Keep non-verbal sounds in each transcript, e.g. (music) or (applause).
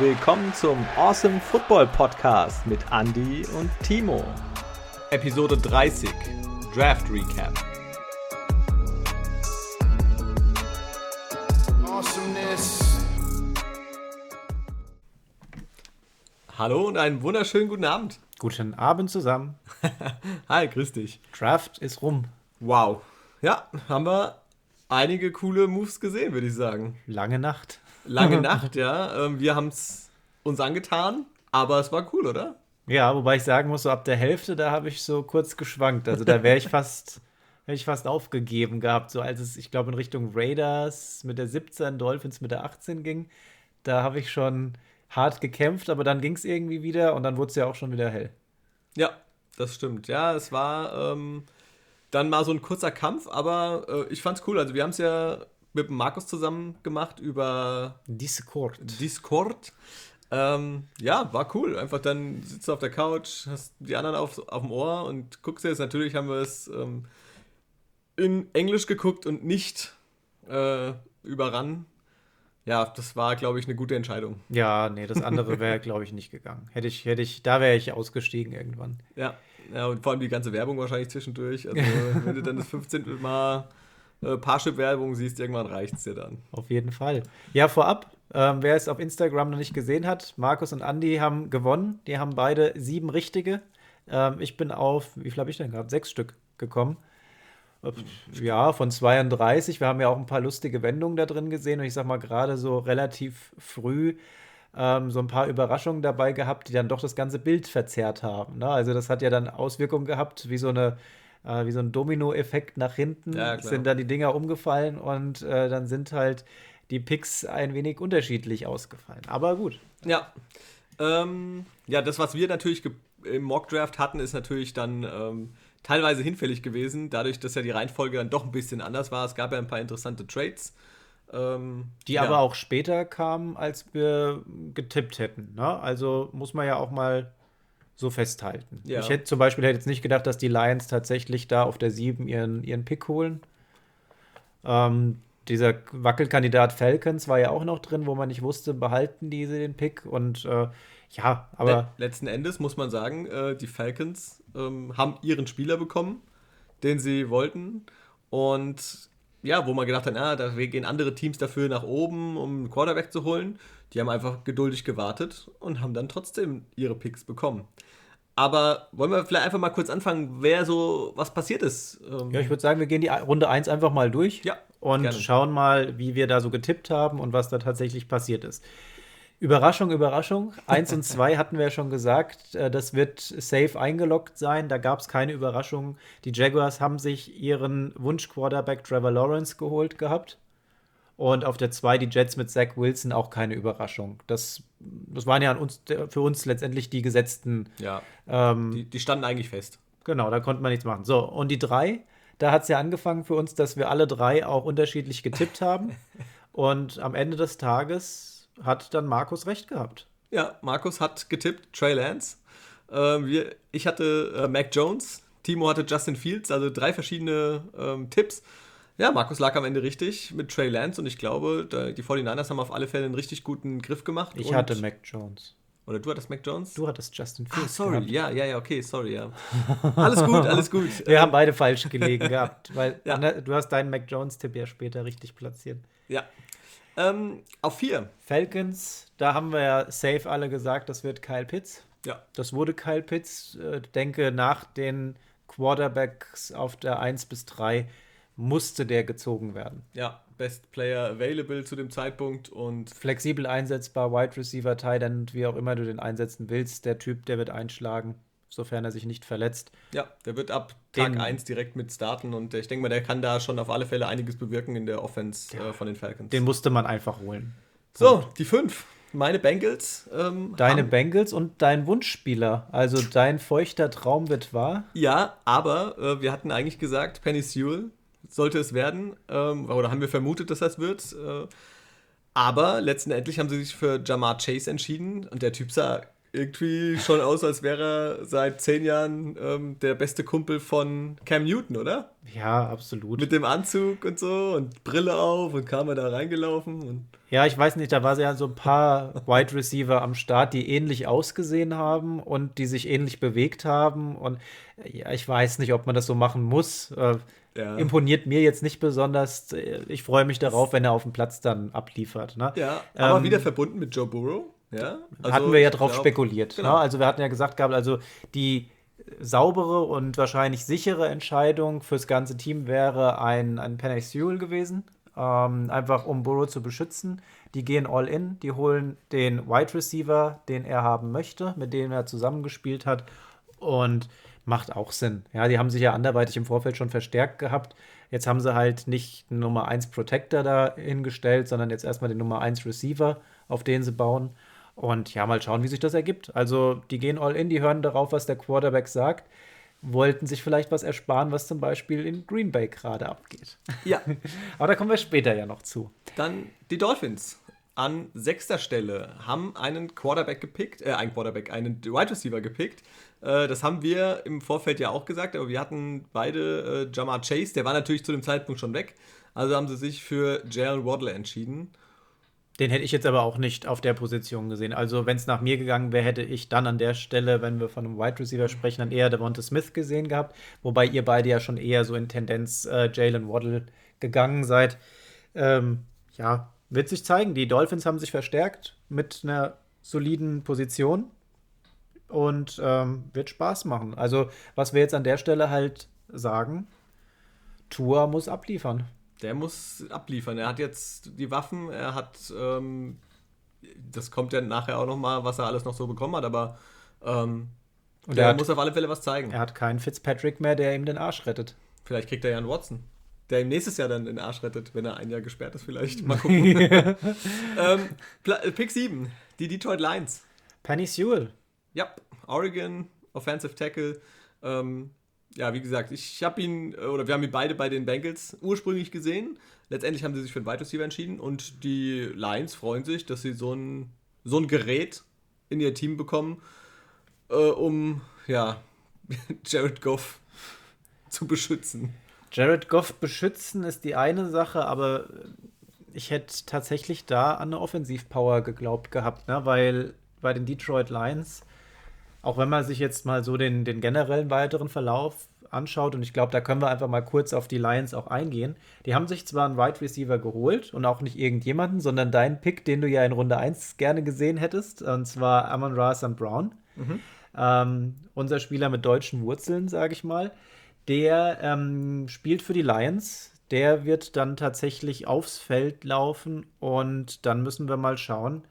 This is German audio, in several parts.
willkommen zum Awesome Football Podcast mit Andy und Timo. Episode 30 Draft Recap. Awesomeness. Hallo und einen wunderschönen guten Abend. Guten Abend zusammen. (laughs) Hi, grüß dich. Draft ist rum. Wow. Ja, haben wir einige coole Moves gesehen, würde ich sagen. Lange Nacht. Lange (laughs) Nacht, ja. Ähm, wir haben es uns angetan, aber es war cool, oder? Ja, wobei ich sagen muss, so ab der Hälfte, da habe ich so kurz geschwankt. Also da wäre ich (laughs) fast, wäre ich fast aufgegeben gehabt, so als es, ich glaube, in Richtung Raiders mit der 17, Dolphins mit der 18 ging. Da habe ich schon hart gekämpft, aber dann ging es irgendwie wieder und dann wurde es ja auch schon wieder hell. Ja, das stimmt. Ja, es war ähm, dann mal so ein kurzer Kampf, aber äh, ich fand's cool. Also wir haben es ja mit Markus zusammen gemacht über Discord. Discord. Ähm, ja, war cool. Einfach dann sitzt du auf der Couch, hast die anderen auf, auf dem Ohr und guckst jetzt. Natürlich haben wir es ähm, in Englisch geguckt und nicht äh, überran. Ja, das war, glaube ich, eine gute Entscheidung. Ja, nee, das andere wäre, (laughs) glaube ich, nicht gegangen. Hätte ich, hätte ich, da wäre ich ausgestiegen irgendwann. Ja, ja, und vor allem die ganze Werbung wahrscheinlich zwischendurch. Also, wenn du dann das (laughs) 15. Mal äh, Parship-Werbung siehst, irgendwann reicht es dir dann. Auf jeden Fall. Ja, vorab, ähm, wer es auf Instagram noch nicht gesehen hat, Markus und Andy haben gewonnen. Die haben beide sieben richtige. Ähm, ich bin auf, wie viel habe ich denn gehabt? Sechs Stück gekommen. Ja, von 32. Wir haben ja auch ein paar lustige Wendungen da drin gesehen. Und ich sag mal, gerade so relativ früh ähm, so ein paar Überraschungen dabei gehabt, die dann doch das ganze Bild verzerrt haben. Ne? Also, das hat ja dann Auswirkungen gehabt, wie so eine äh, wie so ein Domino-Effekt nach hinten ja, sind dann die Dinger umgefallen und äh, dann sind halt die Picks ein wenig unterschiedlich ausgefallen. Aber gut. Ja. Ähm, ja, das, was wir natürlich im Mock-Draft hatten, ist natürlich dann ähm, teilweise hinfällig gewesen, dadurch, dass ja die Reihenfolge dann doch ein bisschen anders war. Es gab ja ein paar interessante Trades. Ähm, die ja. aber auch später kamen, als wir getippt hätten. Ne? Also muss man ja auch mal so festhalten. Ja. Ich hätte zum Beispiel hätte jetzt nicht gedacht, dass die Lions tatsächlich da auf der 7 ihren, ihren Pick holen. Ähm, dieser Wackelkandidat Falcons war ja auch noch drin, wo man nicht wusste, behalten diese den Pick und äh, ja, aber. Letzten Endes muss man sagen, äh, die Falcons ähm, haben ihren Spieler bekommen, den sie wollten. Und ja, wo man gedacht hat, na, da gehen andere Teams dafür nach oben, um einen Quarterback zu holen. Die haben einfach geduldig gewartet und haben dann trotzdem ihre Picks bekommen. Aber wollen wir vielleicht einfach mal kurz anfangen, wer so was passiert ist? Ja, ich würde sagen, wir gehen die Runde 1 einfach mal durch ja, und gerne. schauen mal, wie wir da so getippt haben und was da tatsächlich passiert ist. Überraschung, Überraschung. 1 und 2 (laughs) hatten wir ja schon gesagt, äh, das wird safe eingeloggt sein. Da gab es keine Überraschung. Die Jaguars haben sich ihren Wunsch-Quarterback Trevor Lawrence geholt gehabt. Und auf der 2 die Jets mit Zach Wilson auch keine Überraschung. Das, das waren ja uns, für uns letztendlich die gesetzten. Ja. Ähm, die, die, standen eigentlich fest. Genau, da konnte man nichts machen. So, und die 3, da hat es ja angefangen für uns, dass wir alle drei auch unterschiedlich getippt (laughs) haben. und am Ende des Tages hat dann Markus recht gehabt. Ja, Markus hat getippt, Trey Lance. Äh, wir, ich hatte äh, Mac Jones, Timo hatte Justin Fields, also drei verschiedene ähm, Tipps. Ja, Markus lag am Ende richtig mit Trey Lance und ich glaube, die 49ers haben auf alle Fälle einen richtig guten Griff gemacht. Ich hatte Mac Jones. Oder du hattest Mac Jones? Du hattest Justin Fields. Ah, sorry, gehabt. ja, ja, ja, okay, sorry, ja. Alles gut, alles gut. (laughs) Wir haben beide falsch gelegen gehabt, weil ja. du hast deinen Mac Jones-Tipp ja später richtig platziert. Ja. Ähm, auf vier. Falcons, da haben wir ja safe alle gesagt, das wird Kyle Pitts. Ja. Das wurde Kyle Pitts. Äh, denke, nach den Quarterbacks auf der 1 bis 3 musste der gezogen werden. Ja, Best Player available zu dem Zeitpunkt und flexibel einsetzbar, Wide Receiver, Tight End, wie auch immer du den einsetzen willst. Der Typ, der wird einschlagen, sofern er sich nicht verletzt. Ja, der wird ab Tag 1 direkt mit starten und ich denke mal, der kann da schon auf alle Fälle einiges bewirken in der Offense ja. äh, von den Falcons. Den musste man einfach holen. So, die 5. Meine Bengals. Ähm, Deine Bengals und dein Wunschspieler. Also dein feuchter Traum wird wahr. Ja, aber äh, wir hatten eigentlich gesagt, Penny Sewell sollte es werden. Ähm, oder haben wir vermutet, dass das wird. Äh, aber letztendlich haben sie sich für Jamar Chase entschieden und der Typ sah irgendwie schon aus, als wäre er seit zehn Jahren ähm, der beste Kumpel von Cam Newton, oder? Ja, absolut. Mit dem Anzug und so und Brille auf und kam er da reingelaufen. Und ja, ich weiß nicht, da war ja so ein paar Wide Receiver am Start, die ähnlich ausgesehen haben und die sich ähnlich bewegt haben. Und ja, ich weiß nicht, ob man das so machen muss. Ja. Imponiert mir jetzt nicht besonders. Ich freue mich darauf, wenn er auf dem Platz dann abliefert. Ne? Ja, aber ähm, wieder verbunden mit Joe Burrow. Ja, also hatten wir ja drauf glaub, spekuliert. Genau. Ne? Also wir hatten ja gesagt gehabt, also die saubere und wahrscheinlich sichere Entscheidung fürs ganze Team wäre ein, ein Penny Sewell gewesen. Ähm, einfach um Burrow zu beschützen. Die gehen all in, die holen den Wide Receiver, den er haben möchte, mit dem er zusammengespielt hat. Und macht auch Sinn. Ja, die haben sich ja anderweitig im Vorfeld schon verstärkt gehabt. Jetzt haben sie halt nicht einen Nummer 1 Protector da hingestellt, sondern jetzt erstmal den Nummer 1 Receiver, auf den sie bauen. Und ja, mal schauen, wie sich das ergibt. Also, die gehen all in, die hören darauf, was der Quarterback sagt. Wollten sich vielleicht was ersparen, was zum Beispiel in Green Bay gerade abgeht. Ja. (laughs) Aber da kommen wir später ja noch zu. Dann die Dolphins. An sechster Stelle haben einen Quarterback gepickt, äh, einen Quarterback, einen Wide Receiver gepickt. Äh, das haben wir im Vorfeld ja auch gesagt, aber wir hatten beide äh, Jamar Chase, der war natürlich zu dem Zeitpunkt schon weg. Also haben sie sich für Jalen Waddle entschieden. Den hätte ich jetzt aber auch nicht auf der Position gesehen. Also, wenn es nach mir gegangen wäre, hätte ich dann an der Stelle, wenn wir von einem Wide Receiver sprechen, dann eher Devonta Smith gesehen gehabt. Wobei ihr beide ja schon eher so in Tendenz äh, Jalen Waddle gegangen seid. Ähm, ja, wird sich zeigen. Die Dolphins haben sich verstärkt mit einer soliden Position und ähm, wird Spaß machen. Also, was wir jetzt an der Stelle halt sagen, Tour muss abliefern. Der muss abliefern. Er hat jetzt die Waffen, er hat, ähm, das kommt ja nachher auch nochmal, was er alles noch so bekommen hat, aber ähm, Und der hat, muss auf alle Fälle was zeigen. Er hat keinen Fitzpatrick mehr, der ihm den Arsch rettet. Vielleicht kriegt er ja einen Watson, der ihm nächstes Jahr dann den Arsch rettet, wenn er ein Jahr gesperrt ist, vielleicht. (laughs) Mal gucken. (laughs) ähm, Pick 7, die Detroit Lions. Penny Sewell. Ja, Oregon, Offensive Tackle. Ähm, ja, wie gesagt, ich habe ihn, äh, oder wir haben ihn beide bei den Bengals ursprünglich gesehen. Letztendlich haben sie sich für einen Wide Receiver entschieden und die Lions freuen sich, dass sie so ein, so ein Gerät in ihr Team bekommen, äh, um, ja, (laughs) Jared Goff zu beschützen. Jared Goff beschützen ist die eine Sache, aber ich hätte tatsächlich da an eine Offensivpower geglaubt gehabt, ne? weil bei den Detroit Lions auch wenn man sich jetzt mal so den, den generellen weiteren Verlauf anschaut, und ich glaube, da können wir einfach mal kurz auf die Lions auch eingehen. Die haben sich zwar einen Wide Receiver geholt und auch nicht irgendjemanden, sondern deinen Pick, den du ja in Runde 1 gerne gesehen hättest, und zwar Amon Ra St. Brown. Mhm. Ähm, unser Spieler mit deutschen Wurzeln, sage ich mal. Der ähm, spielt für die Lions. Der wird dann tatsächlich aufs Feld laufen und dann müssen wir mal schauen,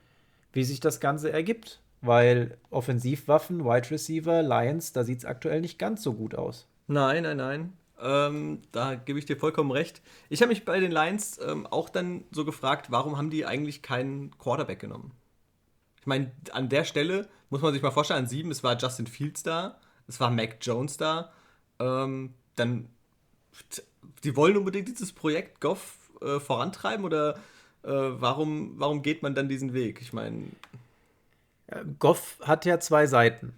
wie sich das Ganze ergibt weil Offensivwaffen, Wide Receiver, Lions, da sieht es aktuell nicht ganz so gut aus. Nein, nein, nein. Ähm, da gebe ich dir vollkommen recht. Ich habe mich bei den Lions ähm, auch dann so gefragt, warum haben die eigentlich keinen Quarterback genommen? Ich meine, an der Stelle muss man sich mal vorstellen, an sieben, es war Justin Fields da, es war Mac Jones da. Ähm, dann, die wollen unbedingt dieses Projekt Goff äh, vorantreiben oder äh, warum, warum geht man dann diesen Weg? Ich meine. Goff hat ja zwei Seiten,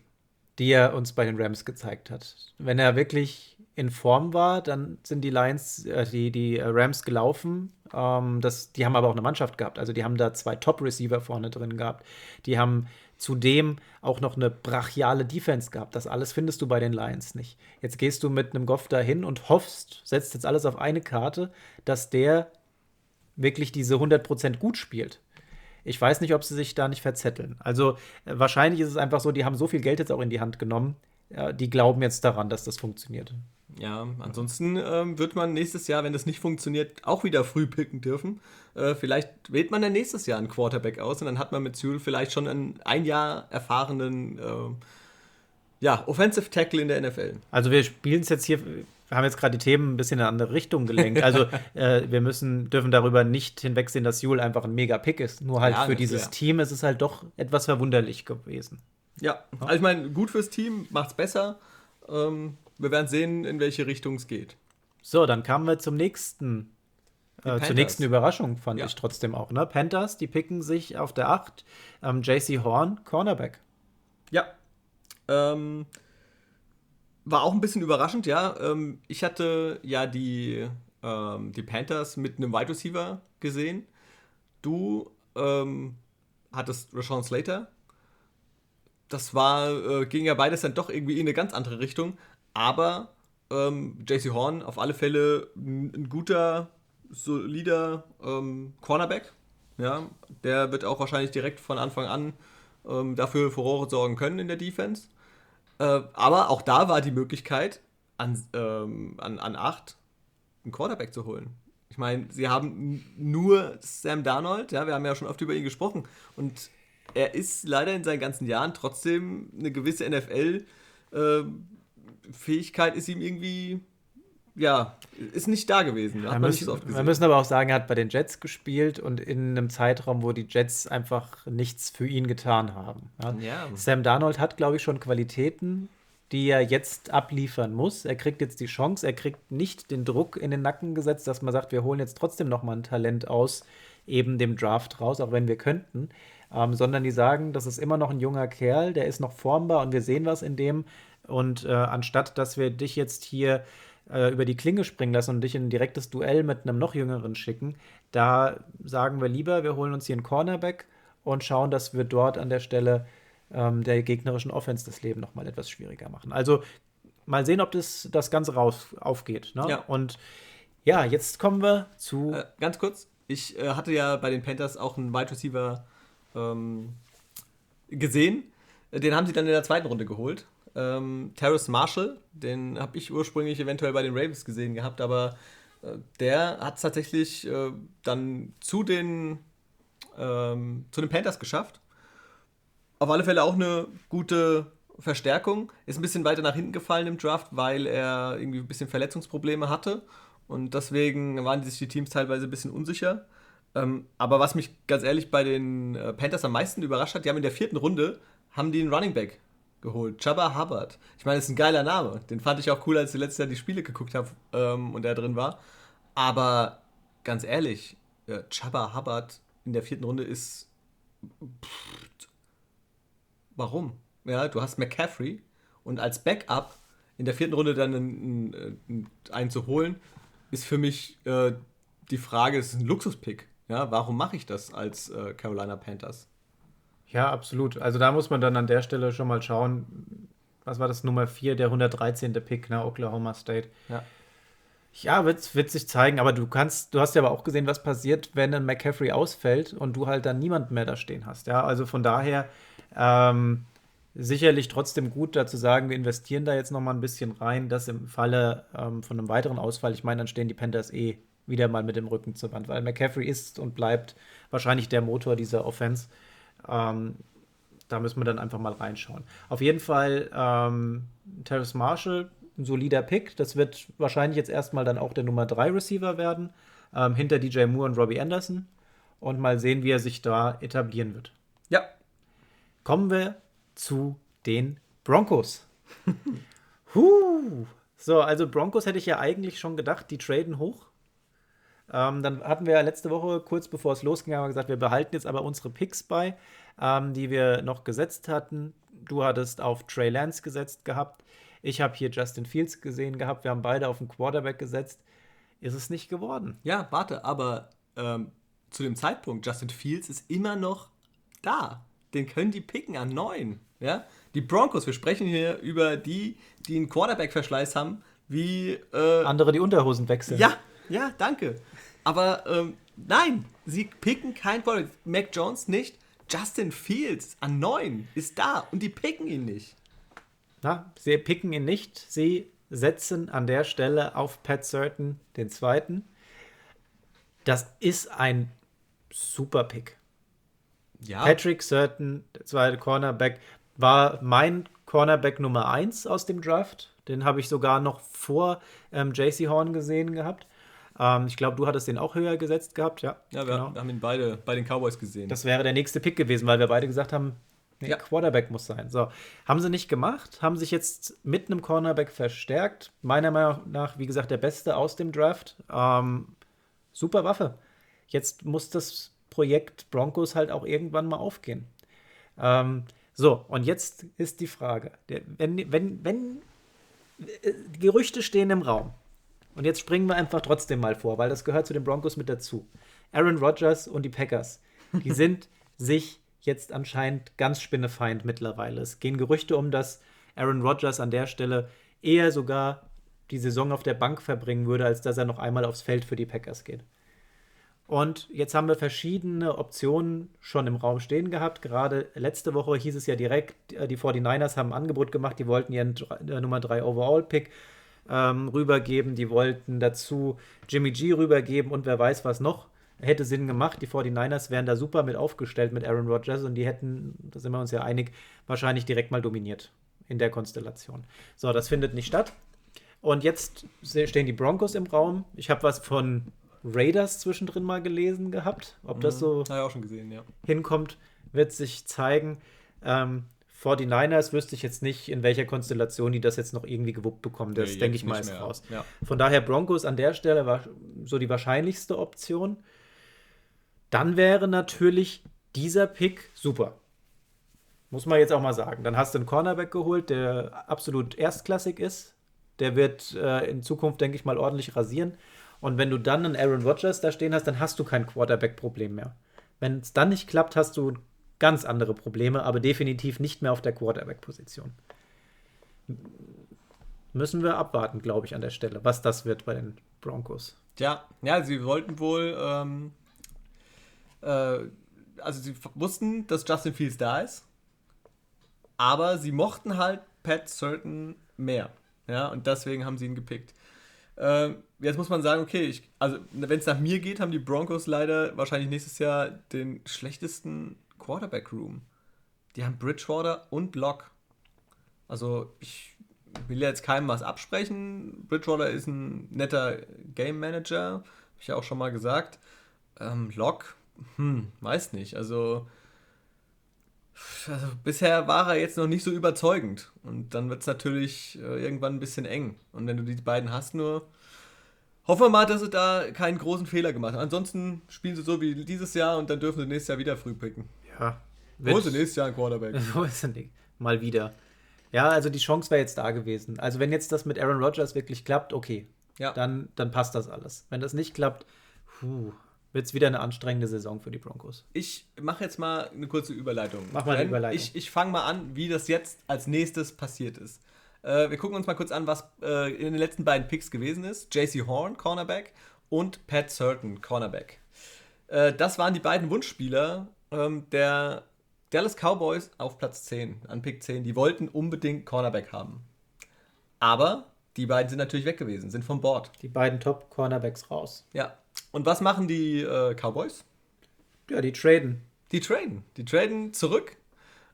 die er uns bei den Rams gezeigt hat. Wenn er wirklich in Form war, dann sind die Lions, äh, die, die Rams gelaufen. Ähm, das, die haben aber auch eine Mannschaft gehabt. Also die haben da zwei Top-Receiver vorne drin gehabt. Die haben zudem auch noch eine brachiale Defense gehabt. Das alles findest du bei den Lions nicht. Jetzt gehst du mit einem Goff dahin und hoffst, setzt jetzt alles auf eine Karte, dass der wirklich diese 100% gut spielt. Ich weiß nicht, ob sie sich da nicht verzetteln. Also äh, wahrscheinlich ist es einfach so, die haben so viel Geld jetzt auch in die Hand genommen. Die glauben jetzt daran, dass das funktioniert. Ja, ansonsten ähm, wird man nächstes Jahr, wenn das nicht funktioniert, auch wieder früh picken dürfen. Äh, vielleicht wählt man dann nächstes Jahr einen Quarterback aus und dann hat man mit Sewell vielleicht schon einen ein Jahr erfahrenen äh, ja, Offensive Tackle in der NFL. Also wir spielen es jetzt hier wir haben jetzt gerade die Themen ein bisschen in eine andere Richtung gelenkt. Also (laughs) äh, wir müssen, dürfen darüber nicht hinwegsehen, dass Jule einfach ein Mega-Pick ist. Nur halt ja, für dieses ja. Team ist es halt doch etwas verwunderlich gewesen. Ja, also ich meine, gut fürs Team, macht's besser. Ähm, wir werden sehen, in welche Richtung es geht. So, dann kamen wir zum nächsten äh, zur nächsten Überraschung fand ja. ich trotzdem auch. Ne? Panthers, die picken sich auf der 8 ähm, JC Horn, Cornerback. Ja. Ähm, war auch ein bisschen überraschend, ja. Ähm, ich hatte ja die, ähm, die Panthers mit einem Wide Receiver gesehen. Du ähm, hattest Rashawn Slater. Das war, äh, ging ja beides dann doch irgendwie in eine ganz andere Richtung. Aber ähm, JC Horn auf alle Fälle ein, guter, solider ähm, Cornerback. Ja, der wird auch wahrscheinlich direkt von Anfang an ähm, dafür Furore sorgen können in der Defense. Äh, aber auch da war die Möglichkeit, an, ähm, an, an 8 einen Quarterback zu holen. Ich meine, sie haben nur Sam Darnold, ja, wir haben ja schon oft über ihn gesprochen. Und er ist leider in seinen ganzen Jahren trotzdem eine gewisse NFL-Fähigkeit, äh, ist ihm irgendwie ja, ist nicht da gewesen. Wir müssen, so wir müssen aber auch sagen, er hat bei den Jets gespielt und in einem Zeitraum, wo die Jets einfach nichts für ihn getan haben. Ja. Ja. Sam Darnold hat, glaube ich, schon Qualitäten, die er jetzt abliefern muss. Er kriegt jetzt die Chance, er kriegt nicht den Druck in den Nacken gesetzt, dass man sagt, wir holen jetzt trotzdem noch mal ein Talent aus eben dem Draft raus, auch wenn wir könnten. Ähm, sondern die sagen, das ist immer noch ein junger Kerl, der ist noch formbar und wir sehen was in dem. Und äh, anstatt, dass wir dich jetzt hier äh, über die Klinge springen lassen und dich in ein direktes Duell mit einem noch jüngeren schicken, da sagen wir lieber, wir holen uns hier einen Cornerback und schauen, dass wir dort an der Stelle ähm, der gegnerischen Offense das Leben noch mal etwas schwieriger machen. Also mal sehen, ob das, das Ganze raus aufgeht. Ne? Ja. Und ja, jetzt kommen wir zu. Äh, ganz kurz, ich äh, hatte ja bei den Panthers auch einen Wide Receiver ähm, gesehen. Den haben sie dann in der zweiten Runde geholt ähm, Terrace Marshall, den habe ich ursprünglich eventuell bei den Ravens gesehen gehabt, aber äh, der hat es tatsächlich äh, dann zu den, ähm, zu den Panthers geschafft. Auf alle Fälle auch eine gute Verstärkung. Ist ein bisschen weiter nach hinten gefallen im Draft, weil er irgendwie ein bisschen Verletzungsprobleme hatte. Und deswegen waren sich die Teams teilweise ein bisschen unsicher. Ähm, aber was mich ganz ehrlich bei den äh, Panthers am meisten überrascht hat, die haben in der vierten Runde haben die einen Running Back geholt. Jabba Hubbard. Ich meine, das ist ein geiler Name. Den fand ich auch cool, als ich letztes Jahr die Spiele geguckt habe ähm, und er drin war. Aber ganz ehrlich, ja, Jabba Hubbard in der vierten Runde ist. Pff, warum? Ja, du hast McCaffrey und als Backup in der vierten Runde dann einen, einen, einen zu holen, ist für mich äh, die Frage, ist ein Luxuspick. Ja, warum mache ich das als äh, Carolina Panthers? Ja, absolut. Also da muss man dann an der Stelle schon mal schauen, was war das Nummer 4, der 113. Pick, ne, Oklahoma State. Ja. Ja, wird, wird sich zeigen, aber du kannst, du hast ja aber auch gesehen, was passiert, wenn ein McCaffrey ausfällt und du halt dann niemanden mehr da stehen hast. Ja, also von daher ähm, sicherlich trotzdem gut, da zu sagen, wir investieren da jetzt noch mal ein bisschen rein, dass im Falle ähm, von einem weiteren Ausfall, ich meine, dann stehen die Panthers eh wieder mal mit dem Rücken zur Wand, weil McCaffrey ist und bleibt wahrscheinlich der Motor dieser Offense. Ähm, da müssen wir dann einfach mal reinschauen. Auf jeden Fall ähm, Terrace Marshall, ein solider Pick. Das wird wahrscheinlich jetzt erstmal dann auch der Nummer 3 Receiver werden, ähm, hinter DJ Moore und Robbie Anderson. Und mal sehen, wie er sich da etablieren wird. Ja. Kommen wir zu den Broncos. (laughs) huh. So, also Broncos hätte ich ja eigentlich schon gedacht, die traden hoch. Ähm, dann hatten wir letzte Woche, kurz bevor es losging, haben wir gesagt, wir behalten jetzt aber unsere Picks bei, ähm, die wir noch gesetzt hatten. Du hattest auf Trey Lance gesetzt gehabt. Ich habe hier Justin Fields gesehen gehabt. Wir haben beide auf den Quarterback gesetzt. Ist es nicht geworden? Ja, warte, aber ähm, zu dem Zeitpunkt, Justin Fields ist immer noch da. Den können die picken an neun. Ja? Die Broncos, wir sprechen hier über die, die einen Quarterback-Verschleiß haben, wie. Äh, Andere, die Unterhosen wechseln. Ja, ja, danke. Aber ähm, nein, sie picken kein Quarterback. Mac Jones nicht. Justin Fields an 9 ist da und die picken ihn nicht. Na, sie picken ihn nicht. Sie setzen an der Stelle auf Pat Certain den zweiten. Das ist ein super Pick. Ja. Patrick Certain, der zweite Cornerback, war mein Cornerback Nummer 1 aus dem Draft. Den habe ich sogar noch vor ähm, JC Horn gesehen gehabt. Ähm, ich glaube, du hattest den auch höher gesetzt gehabt, ja. Ja, wir, genau. haben ihn beide bei den Cowboys gesehen. Das wäre der nächste Pick gewesen, weil wir beide gesagt haben, nee, ja. Quarterback muss sein. So, haben sie nicht gemacht, haben sich jetzt mit einem Cornerback verstärkt. Meiner Meinung nach, wie gesagt, der Beste aus dem Draft. Ähm, super Waffe. Jetzt muss das Projekt Broncos halt auch irgendwann mal aufgehen. Ähm, So, und jetzt ist die Frage, wenn, wenn, wenn äh, Gerüchte stehen im Raum, und jetzt springen wir einfach trotzdem mal vor, weil das gehört zu den Broncos mit dazu. Aaron Rodgers und die Packers, die (laughs) sind sich jetzt anscheinend ganz spinnefeind mittlerweile. Es gehen Gerüchte um, dass Aaron Rodgers an der Stelle eher sogar die Saison auf der Bank verbringen würde, als dass er noch einmal aufs Feld für die Packers geht. Und jetzt haben wir verschiedene Optionen schon im Raum stehen gehabt. Gerade letzte Woche hieß es ja direkt, äh, die 49ers haben ein Angebot gemacht, die wollten ihren äh, Nummer 3 Overall-Pick ähm, rübergeben, die wollten dazu Jimmy G rübergeben und wer weiß was noch. Hätte Sinn gemacht. Die 49ers wären da super mit aufgestellt mit Aaron Rodgers und die hätten, da sind wir uns ja einig, wahrscheinlich direkt mal dominiert in der Konstellation. So, das findet nicht statt. Und jetzt stehen die Broncos im Raum. Ich habe was von Raiders zwischendrin mal gelesen gehabt. Ob das mhm. so gesehen, ja. hinkommt, wird sich zeigen. Ähm, 49ers wüsste ich jetzt nicht, in welcher Konstellation die das jetzt noch irgendwie gewuppt bekommen. Das nee, denke ich mal ist raus. Ja. Von daher Broncos an der Stelle war so die wahrscheinlichste Option. Dann wäre natürlich dieser Pick super. Muss man jetzt auch mal sagen. Dann hast du einen Cornerback geholt, der absolut erstklassig ist. Der wird äh, in Zukunft, denke ich mal, ordentlich rasieren. Und wenn du dann einen Aaron Rodgers da stehen hast, dann hast du kein Quarterback-Problem mehr. Wenn es dann nicht klappt, hast du ganz andere Probleme, aber definitiv nicht mehr auf der Quarterback-Position. Müssen wir abwarten, glaube ich, an der Stelle, was das wird bei den Broncos. Ja, ja, sie wollten wohl, ähm, äh, also sie wussten, dass Justin Fields da ist, aber sie mochten halt Pat Certain mehr. Ja, und deswegen haben sie ihn gepickt. Äh, jetzt muss man sagen, okay, ich, also wenn es nach mir geht, haben die Broncos leider wahrscheinlich nächstes Jahr den schlechtesten Quarterback-Room. Die haben Bridgewater und Block. Also ich will jetzt keinem was absprechen. Bridgewater ist ein netter Game Manager, habe ich ja auch schon mal gesagt. Ähm, Lock, hm, weiß nicht. Also, also, bisher war er jetzt noch nicht so überzeugend. Und dann wird es natürlich äh, irgendwann ein bisschen eng. Und wenn du die beiden hast, nur Hoffen wir mal, dass sie da keinen großen Fehler gemacht haben. Ansonsten spielen sie so wie dieses Jahr und dann dürfen sie nächstes Jahr wieder früh picken. Ja. Wo ist nächstes Jahr ein Quarterback? (laughs) Wo ist denn Mal wieder. Ja, also die Chance wäre jetzt da gewesen. Also wenn jetzt das mit Aaron Rodgers wirklich klappt, okay. Ja. Dann, dann passt das alles. Wenn das nicht klappt, wird es wieder eine anstrengende Saison für die Broncos. Ich mache jetzt mal eine kurze Überleitung. Mach mal eine Überleitung. Ich, ich fange mal an, wie das jetzt als nächstes passiert ist. Äh, wir gucken uns mal kurz an, was äh, in den letzten beiden Picks gewesen ist. JC Horn, Cornerback, und Pat Certain, Cornerback. Äh, das waren die beiden Wunschspieler ähm, der Dallas Cowboys auf Platz 10, an Pick 10. Die wollten unbedingt Cornerback haben. Aber die beiden sind natürlich weg gewesen, sind vom Board. Die beiden Top-Cornerbacks raus. Ja. Und was machen die äh, Cowboys? Ja, die traden. Die traden. Die traden zurück.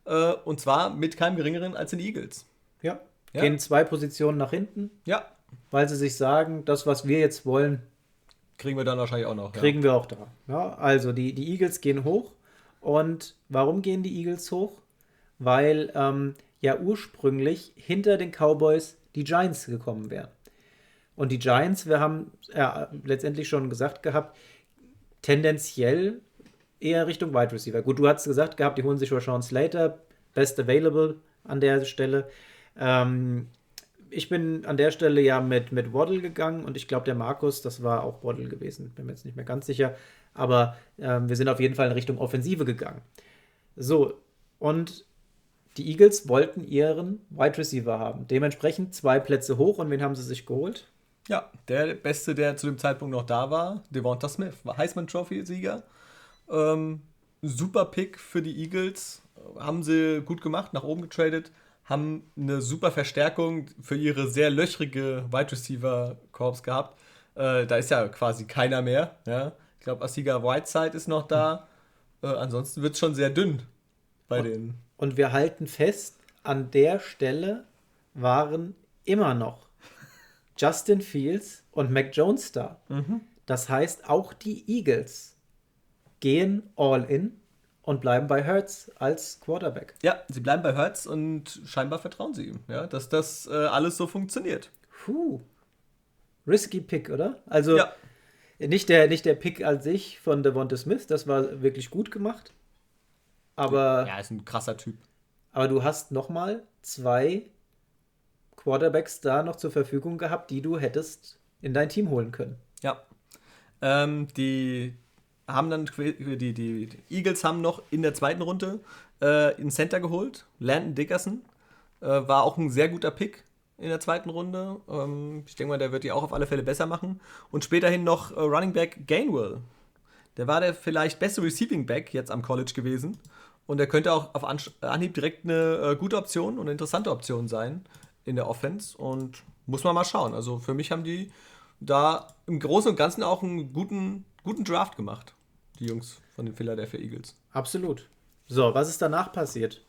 Äh, und zwar mit keinem geringeren als den Eagles. Ja. Ja. Gehen zwei Positionen nach hinten. Ja. Weil sie sich sagen, das, was wir jetzt wollen, kriegen wir dann wahrscheinlich auch noch. Kriegen ja. wir auch da. Ja, also die, die Eagles gehen hoch. Und warum gehen die Eagles hoch? Weil ähm, ja ursprünglich hinter den Cowboys die Giants gekommen wären. Und die Giants, wir haben ja letztendlich schon gesagt gehabt, tendenziell eher Richtung Wide Receiver. Gut, du hast gesagt gehabt, die holen sich Rashawn Slater, best available an der Stelle. Ähm, ich bin an der Stelle ja mit, mit Waddle gegangen und ich glaube, der Markus, das war auch Waddle gewesen, bin mir jetzt nicht mehr ganz sicher. Aber ähm, wir sind auf jeden Fall in Richtung Offensive gegangen. So, und die Eagles wollten ihren Wide Receiver haben. Dementsprechend zwei Plätze hoch und wen haben sie sich geholt? Ja, der Beste, der zu dem Zeitpunkt noch da war, Devonta Smith, war Heisman Trophy-Sieger. Ähm, super Pick für die Eagles. Haben sie gut gemacht, nach oben getradet haben eine super Verstärkung für ihre sehr löchrige Wide Receiver Corps gehabt. Äh, da ist ja quasi keiner mehr. Ja? Ich glaube, Asiga Whiteside ist noch da. Äh, ansonsten wird es schon sehr dünn bei und, denen. Und wir halten fest, an der Stelle waren immer noch Justin Fields und Mac Jones da. Mhm. Das heißt, auch die Eagles gehen all in und bleiben bei Hertz als Quarterback. Ja, sie bleiben bei Hertz und scheinbar vertrauen sie ihm, ja, dass das äh, alles so funktioniert. Puh. Risky Pick, oder? Also ja. Nicht, der, nicht der Pick an sich von Devonta Smith, das war wirklich gut gemacht. Aber. Ja, ist ein krasser Typ. aber du hast nochmal zwei Quarterbacks da noch zur Verfügung gehabt, die du hättest in dein Team holen können. Ja. Ähm, die haben dann die, die, Eagles haben noch in der zweiten Runde äh, einen Center geholt, Landon Dickerson. Äh, war auch ein sehr guter Pick in der zweiten Runde. Ähm, ich denke mal, der wird die auch auf alle Fälle besser machen. Und späterhin noch äh, Running Back Gainwell. Der war der vielleicht beste Receiving Back jetzt am College gewesen. Und er könnte auch auf Anhieb direkt eine äh, gute Option und eine interessante Option sein in der Offense. Und muss man mal schauen. Also für mich haben die da im Großen und Ganzen auch einen guten, guten Draft gemacht. Die Jungs von den Philadelphia Eagles. Absolut. So, was ist danach passiert?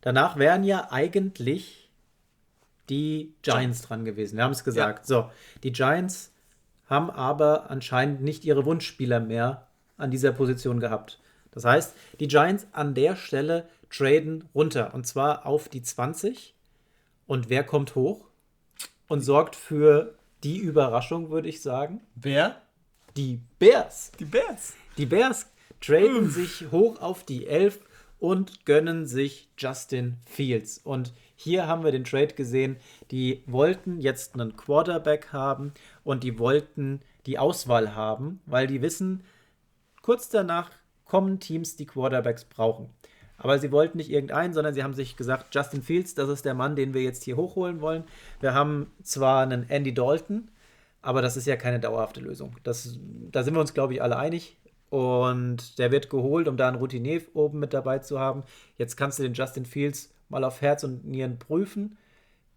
Danach wären ja eigentlich die Giants dran gewesen. Wir haben es gesagt. Ja. So, die Giants haben aber anscheinend nicht ihre Wunschspieler mehr an dieser Position gehabt. Das heißt, die Giants an der Stelle traden runter und zwar auf die 20. Und wer kommt hoch und sorgt für die Überraschung, würde ich sagen? Wer? Die Bears. Die Bears. Die Bears traden Uff. sich hoch auf die 11 und gönnen sich Justin Fields. Und hier haben wir den Trade gesehen. Die wollten jetzt einen Quarterback haben und die wollten die Auswahl haben, weil die wissen, kurz danach kommen Teams, die Quarterbacks brauchen. Aber sie wollten nicht irgendeinen, sondern sie haben sich gesagt, Justin Fields, das ist der Mann, den wir jetzt hier hochholen wollen. Wir haben zwar einen Andy Dalton, aber das ist ja keine dauerhafte Lösung. Das, da sind wir uns, glaube ich, alle einig. Und der wird geholt, um da einen Routinier oben mit dabei zu haben. Jetzt kannst du den Justin Fields mal auf Herz und Nieren prüfen,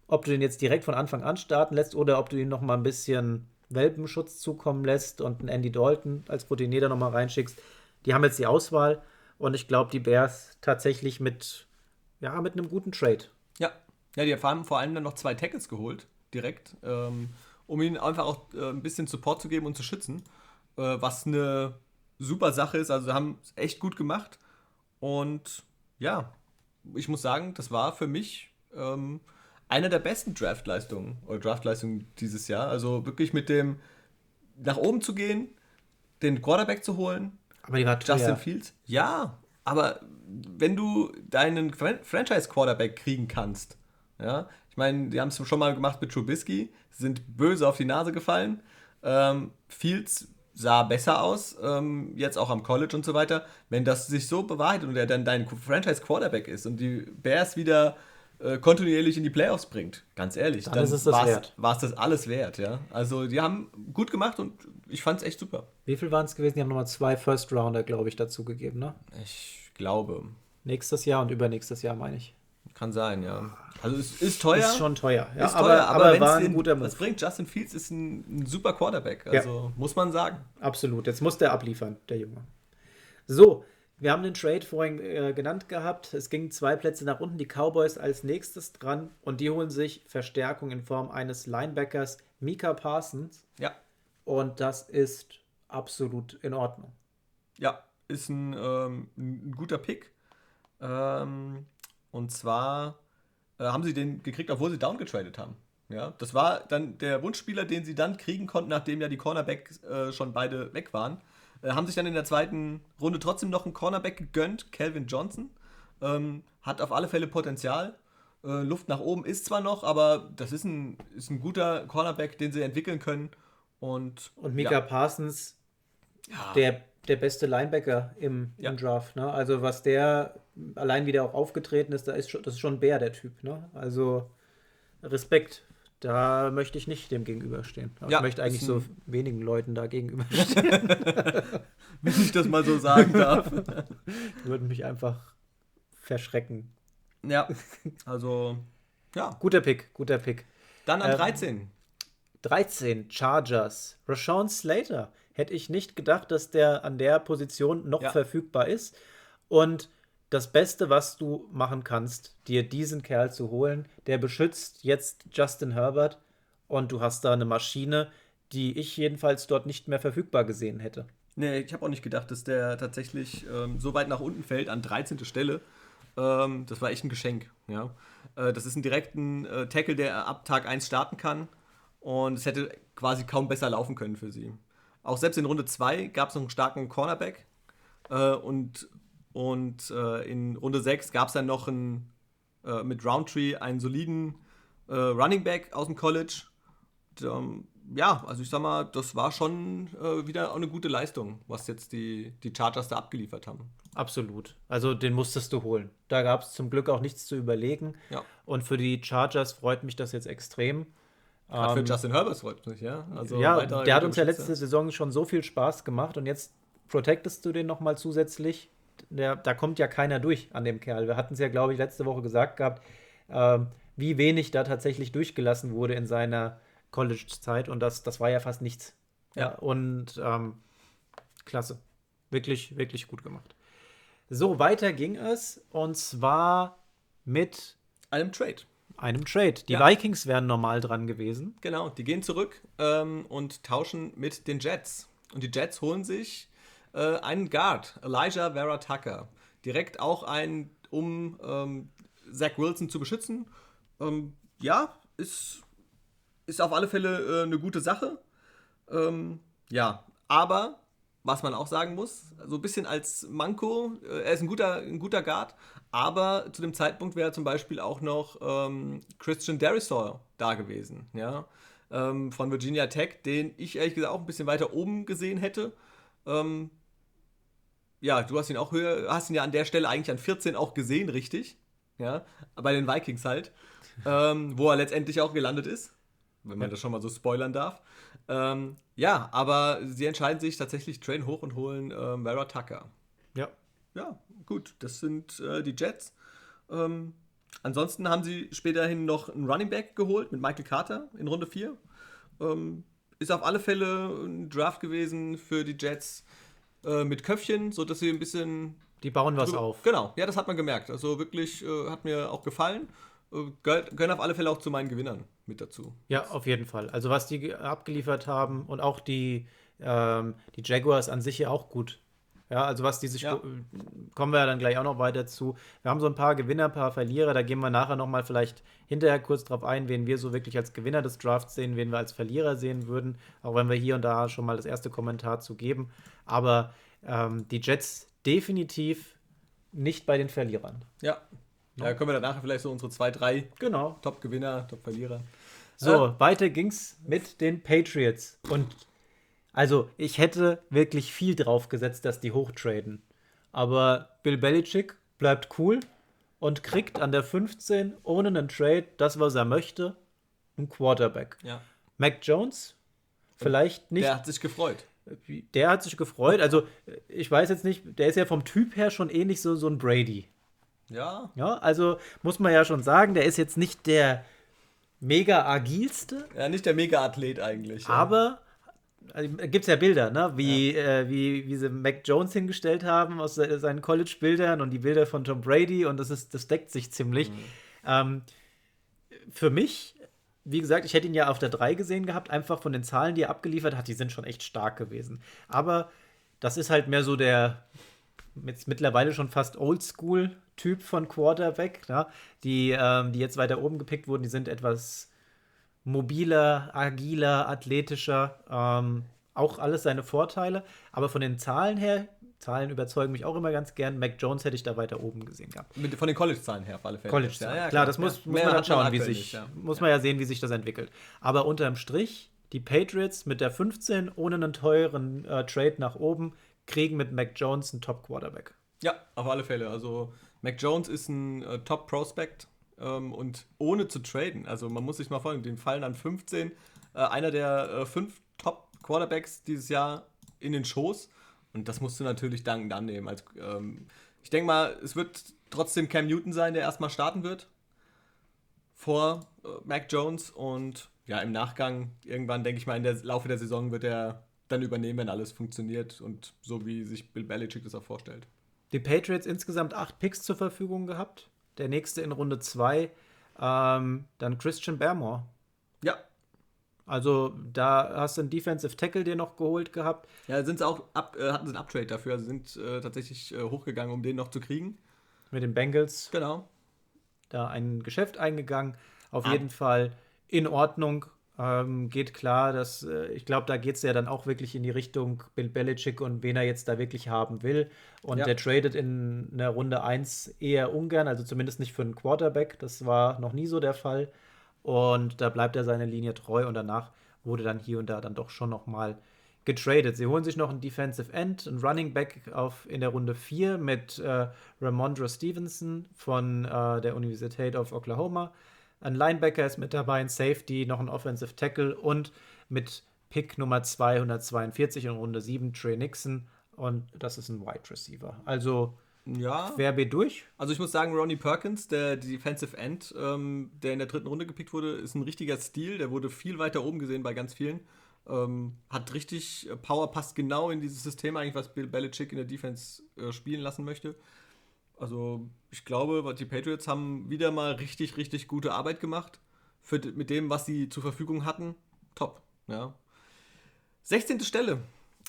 ob du den jetzt direkt von Anfang an starten lässt oder ob du ihn noch mal ein bisschen Welpenschutz zukommen lässt und einen Andy Dalton als Routinier da noch mal reinschickst. Die haben jetzt die Auswahl und ich glaube, die Bears tatsächlich mit, ja, mit einem guten Trade. Ja, ja die haben vor allem dann noch zwei Tackles geholt, direkt, ähm, um ihnen einfach auch äh, ein bisschen Support zu geben und zu schützen, äh, was eine super Sache ist. Also haben es echt gut gemacht und ja, ich muss sagen, das war für mich ähm, eine der besten Draftleistungen oder Draftleistungen dieses Jahr. Also wirklich mit dem nach oben zu gehen, den Quarterback zu holen. Aber die war. Justin Fields. Ja, aber wenn du deinen Franchise-Quarterback kriegen kannst, ja, ich meine, die haben es schon mal gemacht mit Trubisky, sind böse auf die Nase gefallen. Ähm, Fields sah besser aus, ähm, jetzt auch am College und so weiter. Wenn das sich so bewahrheitet und er dann dein Franchise-Quarterback ist und die Bears wieder äh, kontinuierlich in die Playoffs bringt, ganz ehrlich, dann, dann ist es das wert. War es das alles wert, ja. Also die haben gut gemacht und ich fand es echt super. Wie viel waren es gewesen? Die haben nochmal zwei First-Rounder, glaube ich, dazu gegeben, ne? Ich glaube. Nächstes Jahr und übernächstes Jahr, meine ich. Kann sein, ja. Also es ist teuer. Ist schon teuer, ja. Ist teuer, aber, aber war ein guter Move. Das bringt Justin Fields ist ein, ein super Quarterback, also ja. muss man sagen. Absolut, jetzt muss der abliefern, der Junge. So, wir haben den Trade vorhin äh, genannt gehabt. Es ging zwei Plätze nach unten, die Cowboys als nächstes dran und die holen sich Verstärkung in Form eines Linebackers Mika Parsons. Ja. Und das ist absolut in Ordnung. Ja, ist ein, ähm, ein guter Pick. Ähm, und zwar äh, haben sie den gekriegt, obwohl sie downgetradet haben. Ja, das war dann der Wunschspieler, den sie dann kriegen konnten, nachdem ja die Cornerbacks äh, schon beide weg waren. Äh, haben sich dann in der zweiten Runde trotzdem noch einen Cornerback gegönnt, Calvin Johnson. Ähm, hat auf alle Fälle Potenzial. Äh, Luft nach oben ist zwar noch, aber das ist ein, ist ein guter Cornerback, den sie entwickeln können. Und, und Mika ja. Parsons, ja. der, der beste Linebacker im, im ja. Draft. Ne? Also was der allein wie der auch aufgetreten ist, da ist schon, das ist schon ein Bär, der Typ. Ne? Also Respekt. Da möchte ich nicht dem gegenüberstehen. Ja, ich möchte eigentlich so wenigen Leuten da gegenüberstehen. (laughs) Wenn ich das mal so sagen darf. Die würden mich einfach verschrecken. Ja, also, ja. Guter Pick, guter Pick. Dann an 13. Ähm, 13, Chargers. Rashawn Slater. Hätte ich nicht gedacht, dass der an der Position noch ja. verfügbar ist. Und das Beste, was du machen kannst, dir diesen Kerl zu holen. Der beschützt jetzt Justin Herbert und du hast da eine Maschine, die ich jedenfalls dort nicht mehr verfügbar gesehen hätte. Nee, ich habe auch nicht gedacht, dass der tatsächlich ähm, so weit nach unten fällt, an 13. Stelle. Ähm, das war echt ein Geschenk. Ja? Äh, das ist ein direkten äh, Tackle, der ab Tag 1 starten kann. Und es hätte quasi kaum besser laufen können für sie. Auch selbst in Runde 2 gab es noch einen starken Cornerback. Äh, und und äh, in Runde 6 gab es dann noch einen äh, mit Roundtree einen soliden äh, Running Back aus dem College. Und, ähm, ja, also ich sag mal, das war schon äh, wieder auch eine gute Leistung, was jetzt die, die Chargers da abgeliefert haben. Absolut. Also den musstest du holen. Da gab es zum Glück auch nichts zu überlegen. Ja. Und für die Chargers freut mich das jetzt extrem. Gerade Ähm, für Justin Herbert freut mich, ja. Also ja, der hat uns ja letzte Saison schon so viel Spaß gemacht und jetzt protectest du den nochmal zusätzlich. Der, da kommt ja keiner durch an dem Kerl. Wir hatten es ja, glaube ich, letzte Woche gesagt gehabt, ähm, wie wenig da tatsächlich durchgelassen wurde in seiner College-Zeit und das, das war ja fast nichts. Ja. und ähm, klasse. Wirklich, wirklich gut gemacht. So, weiter ging es und zwar mit Einem Trade. Einem Trade. Die Ja. Vikings wären normal dran gewesen. Genau, die gehen zurück ähm, und tauschen mit den Jets. Und die Jets holen sich äh, einen Guard, Elijah Vera Tucker. Direkt auch einen, um ähm, Zach Wilson zu beschützen. Ähm, ja, ist, ist auf alle Fälle äh, eine gute Sache. Ähm, ja, aber was man auch sagen muss, so ein bisschen als Manko, äh, er ist ein guter, ein guter Guard, aber zu dem Zeitpunkt wäre zum Beispiel auch noch ähm, Christian Derisor da gewesen, ja, ähm, von Virginia Tech, den ich ehrlich gesagt auch ein bisschen weiter oben gesehen hätte. Ähm, ja, du hast ihn auch höher, hast ihn ja an der Stelle eigentlich an 14 auch gesehen, richtig? Ja, bei den Vikings halt, ähm, wo er letztendlich auch gelandet ist, wenn man das schon mal so spoilern darf. Ja, aber sie entscheiden sich tatsächlich, traden hoch und holen ähm, Vera Tucker. Ja. Ja, gut, das sind äh, die Jets. Ähm, ansonsten haben sie späterhin noch einen Running Back geholt mit Michael Carter in Runde 4. Ähm, ist auf alle Fälle ein Draft gewesen für die Jets äh, mit Köpfchen, sodass sie ein bisschen Die bauen was auf. Genau, ja, das hat man gemerkt. Also wirklich äh, hat mir auch gefallen. Äh, gehört- gehören auf alle Fälle auch zu meinen Gewinnern mit dazu. Ja, auf jeden Fall. Also was die ge- abgeliefert haben und auch die, ähm, die Jaguars an sich ja auch gut. Ja, also was die sich, Ja. kommen wir ja dann gleich auch noch weiter zu. Wir haben so ein paar Gewinner, ein paar Verlierer, da gehen wir nachher nochmal vielleicht hinterher kurz drauf ein, wen wir so wirklich als Gewinner des Drafts sehen, wen wir als Verlierer sehen würden, auch wenn wir hier und da schon mal das erste Kommentar zu geben. Aber ähm, die Jets definitiv nicht bei den Verlierern. Ja. Ja, können wir dann nachher vielleicht so unsere zwei, drei Genau. Top-Gewinner, Top-Verlierer. So, weiter ging's mit den Patriots. Und also, ich hätte wirklich viel drauf gesetzt, dass die hochtraden. Aber Bill Belichick bleibt cool und kriegt an der 15 ohne einen Trade das, was er möchte, einen Quarterback. Ja. Mac Jones, vielleicht nicht. Der hat sich gefreut. Der hat sich gefreut. Also, ich weiß jetzt nicht, der ist ja vom Typ her schon ähnlich so, so ein Brady. Ja. Ja, also muss man ja schon sagen, der ist jetzt nicht der mega agilste, Ja, nicht der Mega-Athlet eigentlich. ja. Aber also, gibt es ja Bilder, ne? wie, äh, wie, wie sie Mac Jones hingestellt haben aus se- seinen College-Bildern und die Bilder von Tom Brady und das, ist, das deckt sich ziemlich. Ähm, für mich, wie gesagt, ich hätte ihn ja auf der 3 gesehen gehabt, einfach von den Zahlen, die er abgeliefert hat, die sind schon echt stark gewesen. Aber das ist halt mehr so der jetzt mittlerweile schon fast Oldschool-Typ von Quarterback, ne? die, ähm, die jetzt weiter oben gepickt wurden, die sind etwas mobiler, agiler, athletischer. Ähm, auch alles seine Vorteile. Aber von den Zahlen her, Zahlen überzeugen mich auch immer ganz gern. Mac Jones hätte ich da weiter oben gesehen gehabt. Mit, von den College-Zahlen her auf alle Fälle. College, ja, ja, klar, das muss, ja. muss man dann schauen, wie sich, muss man ja sehen, wie sich das entwickelt. Aber unterm Strich, die Patriots mit der 15 ohne einen teuren äh, Trade nach oben kriegen mit Mac Jones einen Top-Quarterback. Ja, auf alle Fälle. Also Mac Jones ist ein äh, Top-Prospect ähm, und ohne zu traden. Also man muss sich mal vorstellen, dem fallen an 15 äh, einer der äh, fünf Top-Quarterbacks dieses Jahr in den Schoß. Und das musst du natürlich dankend annehmen. Also, ähm, ich denke mal, es wird trotzdem Cam Newton sein, der erstmal starten wird. Vor äh, Mac Jones. Und ja, im Nachgang, irgendwann denke ich mal, in der Laufe der Saison wird er dann übernehmen, wenn alles funktioniert und so wie sich Bill Belichick das auch vorstellt. Die Patriots insgesamt acht Picks zur Verfügung gehabt. Der nächste in Runde 2, ähm, dann Christian Barmore. Ja, Also da hast du einen Defensive Tackle dir noch geholt gehabt. Ja, sind sie auch ab, äh, hatten sie einen Uptrade dafür, also sind äh, tatsächlich äh, hochgegangen, um den noch zu kriegen. Mit den Bengals Genau. da ein Geschäft eingegangen. Auf Ah. jeden Fall in Ordnung. Ähm, geht klar, dass äh, ich glaube, da geht es ja dann auch wirklich in die Richtung Bill Belichick und wen er jetzt da wirklich haben will. Und ja. der tradet in der Runde 1 eher ungern, also zumindest nicht für einen Quarterback. Das war noch nie so der Fall. Und da bleibt er seiner Linie treu und danach wurde dann hier und da dann doch schon noch mal getradet. Sie holen sich noch einen Defensive End, einen Running Back auf, in der Runde 4 mit äh, Ramondre Stevenson von äh, der Universität of Oklahoma. Ein Linebacker ist mit dabei, ein Safety, noch ein Offensive Tackle und mit Pick Nummer 242 in Runde 7 Trey Nixon und das ist ein Wide Receiver. Also ja. querbeet durch. Also ich muss sagen, Ronnie Perkins, der Defensive End, ähm, der in der dritten Runde gepickt wurde, ist ein richtiger Stil. Der wurde viel weiter oben gesehen bei ganz vielen. Ähm, hat richtig Power, passt genau in dieses System eigentlich, was Bill Belichick in der Defense äh, spielen lassen möchte. Also ich glaube, die Patriots haben wieder mal richtig, richtig gute Arbeit gemacht. Für, mit dem, was sie zur Verfügung hatten. Top. Ja. 16. Stelle.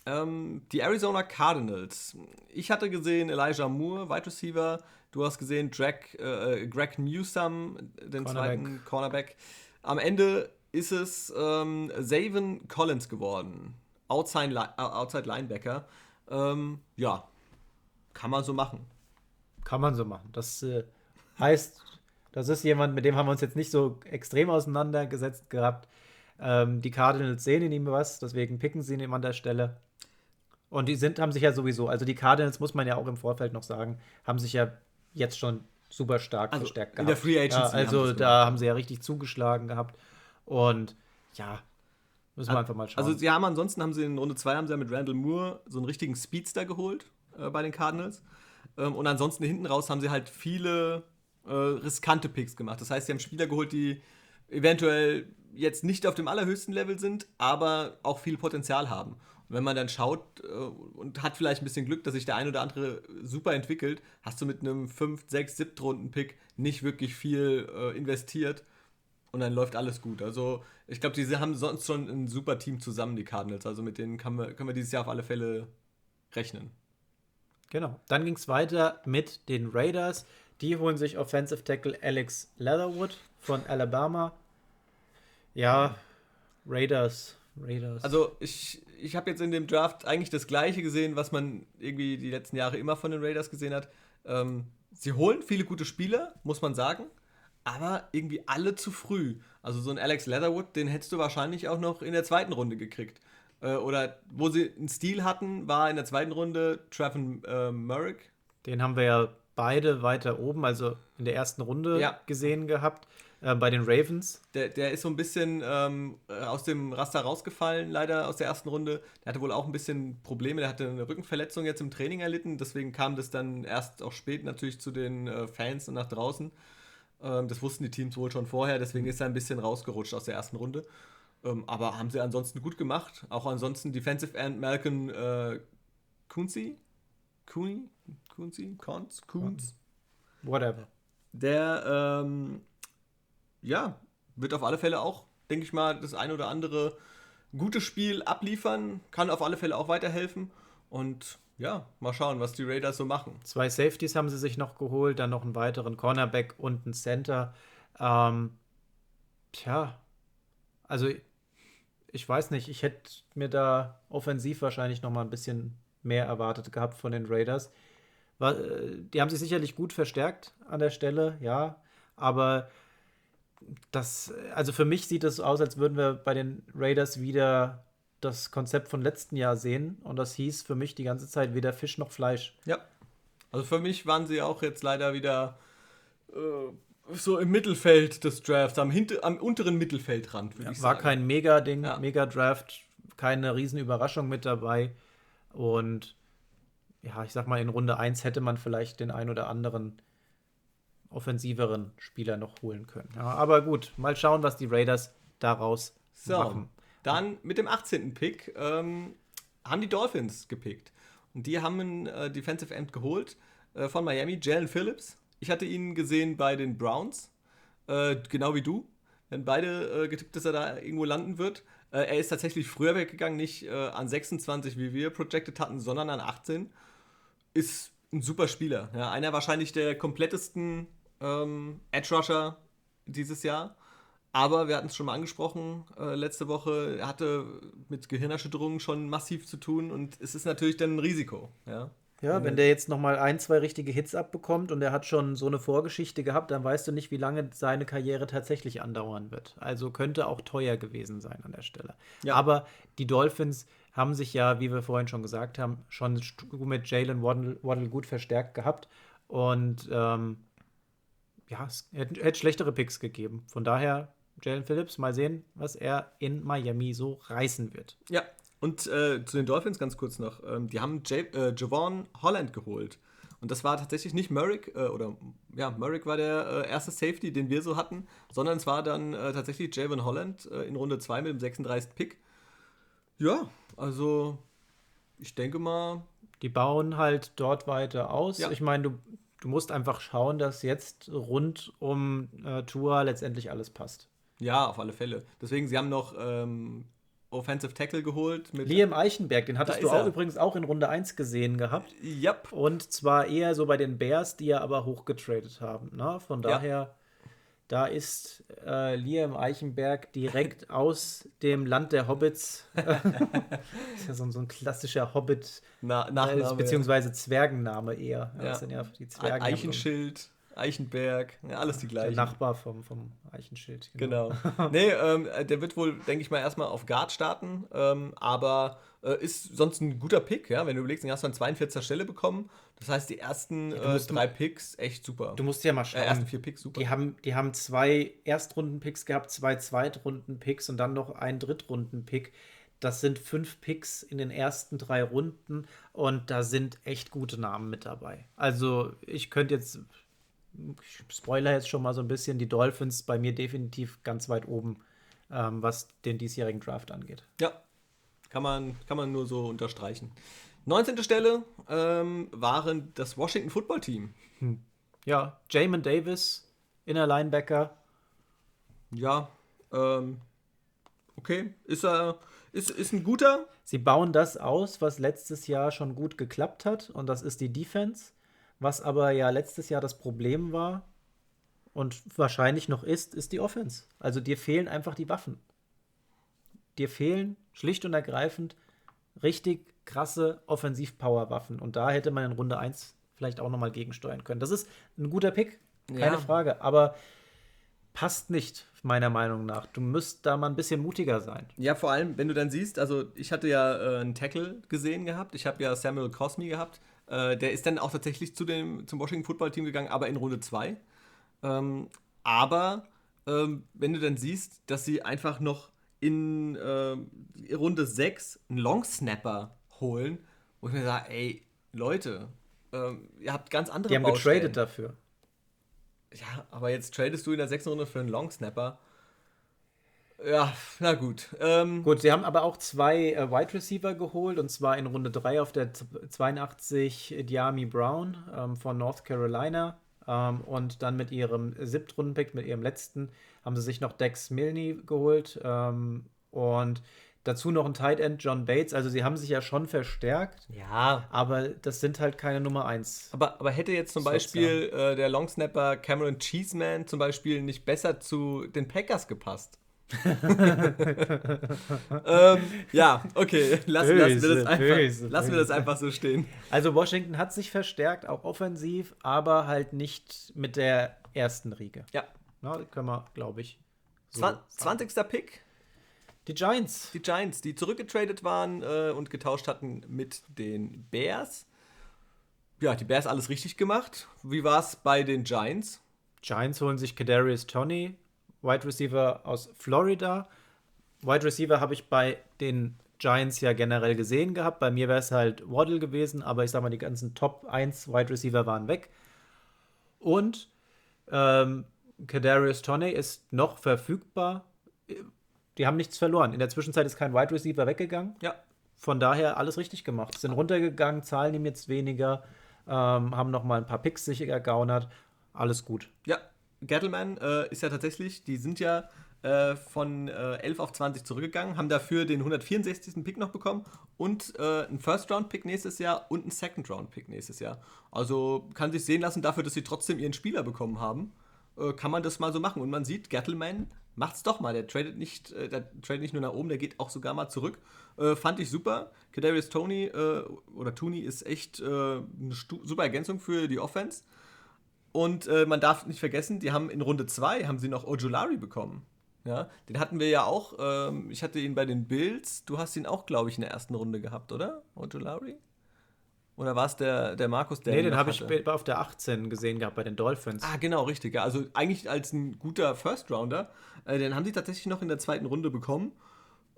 Ähm, die Arizona Cardinals. Ich hatte gesehen Elijah Moore, Wide Receiver. Du hast gesehen Drag, äh, Greg Newsom, den Cornerback. zweiten Cornerback. Am Ende ist es ähm, Zaven Collins geworden. Outside, äh, Outside Linebacker. Ähm, ja, kann man so machen. Kann man so machen. Das äh, heißt, das ist jemand, mit dem haben wir uns jetzt nicht so extrem auseinandergesetzt gehabt. Ähm, die Cardinals sehen in ihm was, deswegen picken sie ihn an der Stelle. Und die sind, haben sich ja sowieso, also die Cardinals, muss man ja auch im Vorfeld noch sagen, haben sich ja jetzt schon super stark also verstärkt gehabt. In der Free Agency. Ja, also haben da haben sie ja richtig zugeschlagen gehabt. Und ja, müssen wir also, einfach mal schauen. Also sie haben ansonsten haben sie in Runde 2 haben sie ja mit Randall Moore so einen richtigen Speedster geholt äh, bei den Cardinals. Ähm, und ansonsten hinten raus haben sie halt viele äh, riskante Picks gemacht. Das heißt, sie haben Spieler geholt, die eventuell jetzt nicht auf dem allerhöchsten Level sind, aber auch viel Potenzial haben. Und wenn man dann schaut äh, und hat vielleicht ein bisschen Glück, dass sich der ein oder andere super entwickelt, hast du mit einem 5, 6, 7 Runden-Pick nicht wirklich viel äh, investiert und dann läuft alles gut. Also ich glaube, die haben sonst schon ein super Team zusammen, die Cardinals. Also mit denen wir, können wir dieses Jahr auf alle Fälle rechnen. Genau. Dann ging es weiter mit den Raiders. Die holen sich Offensive Tackle Alex Leatherwood von Alabama. Ja, Raiders. Raiders. Also ich, ich habe jetzt in dem Draft eigentlich das gleiche gesehen, was man irgendwie die letzten Jahre immer von den Raiders gesehen hat. Ähm, sie holen viele gute Spieler, muss man sagen, aber irgendwie alle zu früh. Also so ein Alex Leatherwood, den hättest du wahrscheinlich auch noch in der zweiten Runde gekriegt. Äh, oder wo sie einen Stil hatten, war in der zweiten Runde Trevin äh, Merrick. Den haben wir ja beide weiter oben, also in der ersten Runde ja. gesehen gehabt. Äh, bei den Ravens. Der, der ist so ein bisschen ähm, aus dem Raster rausgefallen, leider aus der ersten Runde. Der hatte wohl auch ein bisschen Probleme. Der hatte eine Rückenverletzung jetzt im Training erlitten. Deswegen kam das dann erst auch spät natürlich zu den äh, Fans und nach draußen. Ähm, das wussten die Teams wohl schon vorher. Deswegen ist er ein bisschen rausgerutscht aus der ersten Runde. Ähm, aber haben sie ansonsten gut gemacht. Auch ansonsten Defensive End Malcolm äh, Kunzi. Kuni? Kunzi? Kunz? Kunz? Whatever. Der, ähm, ja, wird auf alle Fälle auch, denke ich mal, das ein oder andere gute Spiel abliefern. Kann auf alle Fälle auch weiterhelfen. Und ja, mal schauen, was die Raiders so machen. Zwei Safeties haben sie sich noch geholt, dann noch einen weiteren Cornerback und einen Center. Ähm, tja, also ich weiß nicht, ich hätte mir da offensiv wahrscheinlich noch mal ein bisschen mehr erwartet gehabt von den Raiders. Äh, die haben sich sicherlich gut verstärkt an der Stelle, ja, aber das, also für mich sieht es aus, als würden wir bei den Raiders wieder das Konzept von letzten Jahr sehen und das hieß für mich die ganze Zeit weder Fisch noch Fleisch. Ja. Also für mich waren sie auch jetzt leider wieder äh, so im Mittelfeld des Drafts, am, hinter, am unteren Mittelfeldrand, würde ja, ich sagen. War kein Mega-Ding, ja. Mega-Draft, keine Riesenüberraschung mit dabei. Und ja, ich sag mal, in Runde 1 hätte man vielleicht den ein oder anderen offensiveren Spieler noch holen können. Ja, aber gut, mal schauen, was die Raiders daraus so, machen. Dann mit dem 18. Pick ähm, haben die Dolphins gepickt. Und die haben einen äh, Defensive End geholt äh, von Miami, Jalen Phillips. Ich hatte ihn gesehen bei den Browns, äh, genau wie du. Wir haben beide äh, getippt, dass er da irgendwo landen wird. Äh, er ist tatsächlich früher weggegangen, nicht äh, an 26, wie wir projected hatten, sondern an 18. Ist ein super Spieler. Ja, einer wahrscheinlich der komplettesten ähm, Edge Rusher dieses Jahr. Aber wir hatten es schon mal angesprochen äh, letzte Woche, er hatte mit Gehirnerschütterungen schon massiv zu tun und es ist natürlich dann ein Risiko. Ja, ja wenn der jetzt nochmal ein, zwei richtige Hits abbekommt und er hat schon so eine Vorgeschichte gehabt, dann weißt du nicht, wie lange seine Karriere tatsächlich andauern wird. Also könnte auch teuer gewesen sein an der Stelle. Ja. Aber die Dolphins haben sich ja, wie wir vorhin schon gesagt haben, schon mit Jalen Waddle, Waddle gut verstärkt gehabt. Und ähm, ja, es hätte, hätte schlechtere Picks gegeben. Von daher Jalen Phillips. Mal sehen, was er in Miami so reißen wird. Ja, und äh, zu den Dolphins ganz kurz noch. Ähm, die haben J äh, Javon Holland geholt. Und das war tatsächlich nicht Merrick, äh, oder ja, Merrick war der äh, erste Safety, den wir so hatten, sondern es war dann äh, tatsächlich Javon Holland äh, in Runde 2 mit dem 36. Pick. Ja, also ich denke mal. Die bauen halt dort weiter aus. Ja. Ich meine, du, du musst einfach schauen, dass jetzt rund um äh, Tour letztendlich alles passt. Ja, auf alle Fälle. Deswegen, sie haben noch ähm, Offensive Tackle geholt. Mit Liam Eichenberg, den hattest du auch übrigens auch in Runde 1 gesehen gehabt. Yep. Und zwar eher so bei den Bears, die ja aber hochgetradet haben. Ne? Von daher, ja. da ist äh, Liam Eichenberg direkt (laughs) aus dem Land der Hobbits. (laughs) ist ja so, so ein klassischer Hobbit, Na, Nachname, äh, beziehungsweise Zwergenname eher. Ja. Das sind ja die Zwergen. Eichenschild. Eichenberg, ja, alles die gleichen. Der Nachbar vom, vom Eichenschild. Genau. genau. (laughs) nee, ähm, der wird wohl, denke ich mal, erstmal auf Guard starten, ähm, aber äh, ist sonst ein guter Pick, ja. Wenn du überlegst, den hast du an 42. Stelle bekommen. Das heißt, die ersten ja, äh, drei Picks echt super. Du musst ja mal schauen. Äh, ersten vier Picks super. Die haben, die haben zwei Erstrunden-Picks gehabt, zwei Zweitrunden-Picks und dann noch einen Drittrunden-Pick. Das sind fünf Picks in den ersten drei Runden und da sind echt gute Namen mit dabei. Also ich könnte jetzt ich spoiler jetzt schon mal so ein bisschen, die Dolphins bei mir definitiv ganz weit oben, ähm, was den diesjährigen Draft angeht. Ja, kann man, kann man nur so unterstreichen. 19. Stelle ähm, waren das Washington Football Team. Hm. Ja, Jamin Davis, Inner Linebacker. Ja, ähm, okay, ist er. Ist, ist ein guter. Sie bauen das aus, was letztes Jahr schon gut geklappt hat, und das ist die Defense. Was aber ja letztes Jahr das Problem war und wahrscheinlich noch ist, ist die Offense. Also dir fehlen einfach die Waffen. Dir fehlen schlicht und ergreifend richtig krasse Offensiv-Power-Waffen. Und da hätte man in Runde 1 vielleicht auch nochmal gegensteuern können. Das ist ein guter Pick, keine ja. Frage. Aber passt nicht, meiner Meinung nach. Du müsst da mal ein bisschen mutiger sein. Ja, vor allem, wenn du dann siehst, also ich hatte ja äh, einen Tackle gesehen gehabt, ich habe ja Samuel Cosme gehabt, äh, der ist dann auch tatsächlich zu dem, zum Washington Football Team gegangen, aber in Runde 2. Ähm, aber ähm, wenn du dann siehst, dass sie einfach noch in äh, Runde 6 einen Long Snapper holen, wo ich mir sage, ey, Leute, ähm, ihr habt ganz andere Die haben Baustellen. getradet dafür. Ja, aber jetzt tradest du in der sechsten Runde für einen Long Snapper. Ja, na gut. Ähm, gut, sie haben aber auch zwei äh, Wide Receiver geholt und zwar in Runde 3 auf der 82 Diami Brown ähm, von North Carolina. Ähm, und dann mit ihrem Siebtrunden-Pick, mit ihrem letzten, haben sie sich noch Dex Milne geholt. Ähm, und dazu noch ein Tight End, John Bates. Also sie haben sich ja schon verstärkt. Ja. Aber das sind halt keine Nummer 1. Aber, aber hätte jetzt zum Beispiel äh, der Longsnapper Cameron Cheeseman zum Beispiel nicht besser zu den Packers gepasst? Ähm, ja, okay. (laughs) Lassen, böse, lassen, wir das einfach, böse, lassen wir das einfach so stehen. Also Washington hat sich verstärkt, auch offensiv, aber halt nicht mit der ersten Riege. Ja. Na, können wir, glaube ich. So 20. Sagen. Pick. Die Giants. Die Giants, die zurückgetradet waren äh, und getauscht hatten mit den Bears. Ja, die Bears alles richtig gemacht. Wie war es bei den Giants? Giants holen sich Kadarius Tony, Wide Receiver aus Florida. Wide Receiver habe ich bei den Giants ja generell gesehen gehabt. Bei mir wäre es halt Waddle gewesen, aber ich sag mal, die ganzen Top 1 Wide Receiver waren weg. Und ähm, Kadarius Toney ist noch verfügbar. Die haben nichts verloren. In der Zwischenzeit ist kein Wide Receiver weggegangen. Ja. Von daher alles richtig gemacht. Sind runtergegangen, zahlen ihm jetzt weniger, ähm, haben noch mal ein paar Picks sich ergaunert. Alles gut. Ja, Gettleman äh, ist ja tatsächlich, die sind ja äh, von äh, 11 auf 20 zurückgegangen, haben dafür den 164. Pick noch bekommen und äh, einen First-Round-Pick nächstes Jahr und einen Second-Round-Pick nächstes Jahr. Also kann sich sehen lassen dafür, dass sie trotzdem ihren Spieler bekommen haben. äh, kann man das mal so machen. Und man sieht, Gettleman macht es doch mal. Der tradet nicht, äh, der tradet nicht nur nach oben, der geht auch sogar mal zurück. Äh, fand ich super. Kadarius Tony äh, oder Tooney ist echt äh, eine super Ergänzung für die Offense. Und äh, man darf nicht vergessen, die haben in Runde 2 haben sie noch Ojulari bekommen. Ja, den hatten wir ja auch. Ähm, ich hatte ihn bei den Bills. Du hast ihn auch, glaube ich, in der ersten Runde gehabt, oder? Ojulari? Oder war es der, der Markus, der. Nee, den habe ich auf der 18 gesehen gehabt bei den Dolphins. Ah, genau, richtig. Ja. Also eigentlich als ein guter First Rounder. Äh, den haben sie tatsächlich noch in der zweiten Runde bekommen.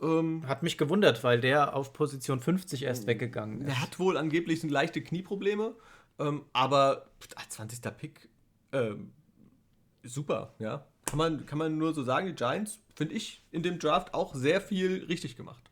Ähm, hat mich gewundert, weil der auf Position 50 erst weggegangen ist. Er hat wohl angeblich leichte Knieprobleme, ähm, aber 20. Pick, ähm, super, ja. Kann man, kann man nur so sagen, die Giants, finde ich, in dem Draft auch sehr viel richtig gemacht.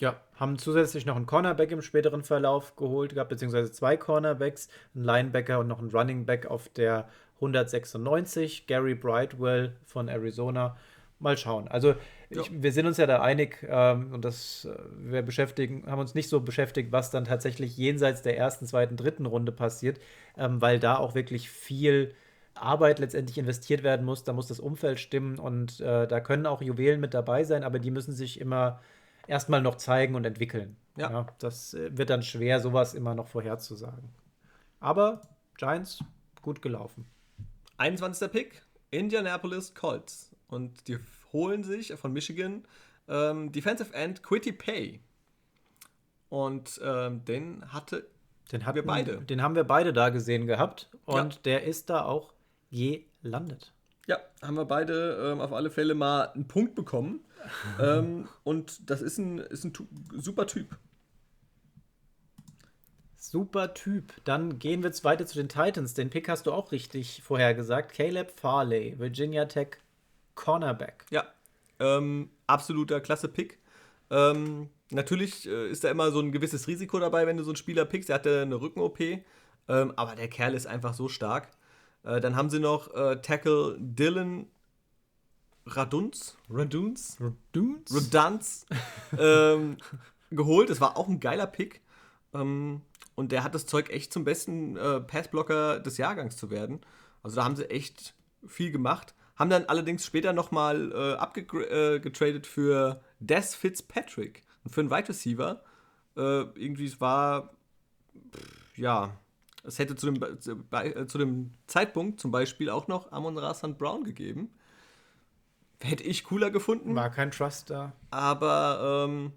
Ja, haben zusätzlich noch einen Cornerback im späteren Verlauf geholt gehabt, beziehungsweise zwei Cornerbacks, einen Linebacker und noch einen Running Back auf der 196, Gary Brightwell von Arizona. Mal schauen. Also ich, wir sind uns ja da einig ähm, und das äh, wir beschäftigen, haben uns nicht so beschäftigt, was dann tatsächlich jenseits der ersten, zweiten, dritten Runde passiert, ähm, weil da auch wirklich viel Arbeit letztendlich investiert werden muss. Da muss das Umfeld stimmen und äh, da können auch Juwelen mit dabei sein, aber die müssen sich immer erstmal noch zeigen und entwickeln. Ja. ja. Das äh, wird dann schwer, sowas immer noch vorherzusagen. Aber Giants, gut gelaufen. 21. Pick, Indianapolis Colts. Und die holen sich von Michigan ähm, Defensive End Quitty Pay. Und ähm, den hatte den hatten, wir beide. Den haben wir beide da gesehen gehabt. Und ja. der ist da auch gelandet. Ja, haben wir beide ähm, auf alle Fälle mal einen Punkt bekommen. (laughs) ähm, und das ist ein, ist ein super Typ. Super Typ. Dann gehen wir jetzt weiter zu den Titans. Den Pick hast du auch richtig vorhergesagt. Caleb Farley, Virginia Tech Cornerback. Ja, ähm, absoluter klasse Pick. Ähm, natürlich äh, ist da immer so ein gewisses Risiko dabei, wenn du so einen Spieler pickst. Er hatte eine Rücken-OP, ähm, aber der Kerl ist einfach so stark. Äh, dann haben sie noch äh, Tackle Dylan Radunz, Radunz, Radunz, Radunz ähm, (laughs) geholt. Das war auch ein geiler Pick. Ähm, und der hat das Zeug echt zum besten äh, Passblocker des Jahrgangs zu werden. Also da haben sie echt viel gemacht. Haben dann allerdings später nochmal äh, abgetradet äh, für Des Fitzpatrick. Für einen Wide Receiver. Äh, irgendwie, es war, pff, ja, es hätte zu dem, äh, zu dem Zeitpunkt zum Beispiel auch noch Amon Rassan Brown gegeben. Hätte ich cooler gefunden. War kein Trust da. Aber ähm,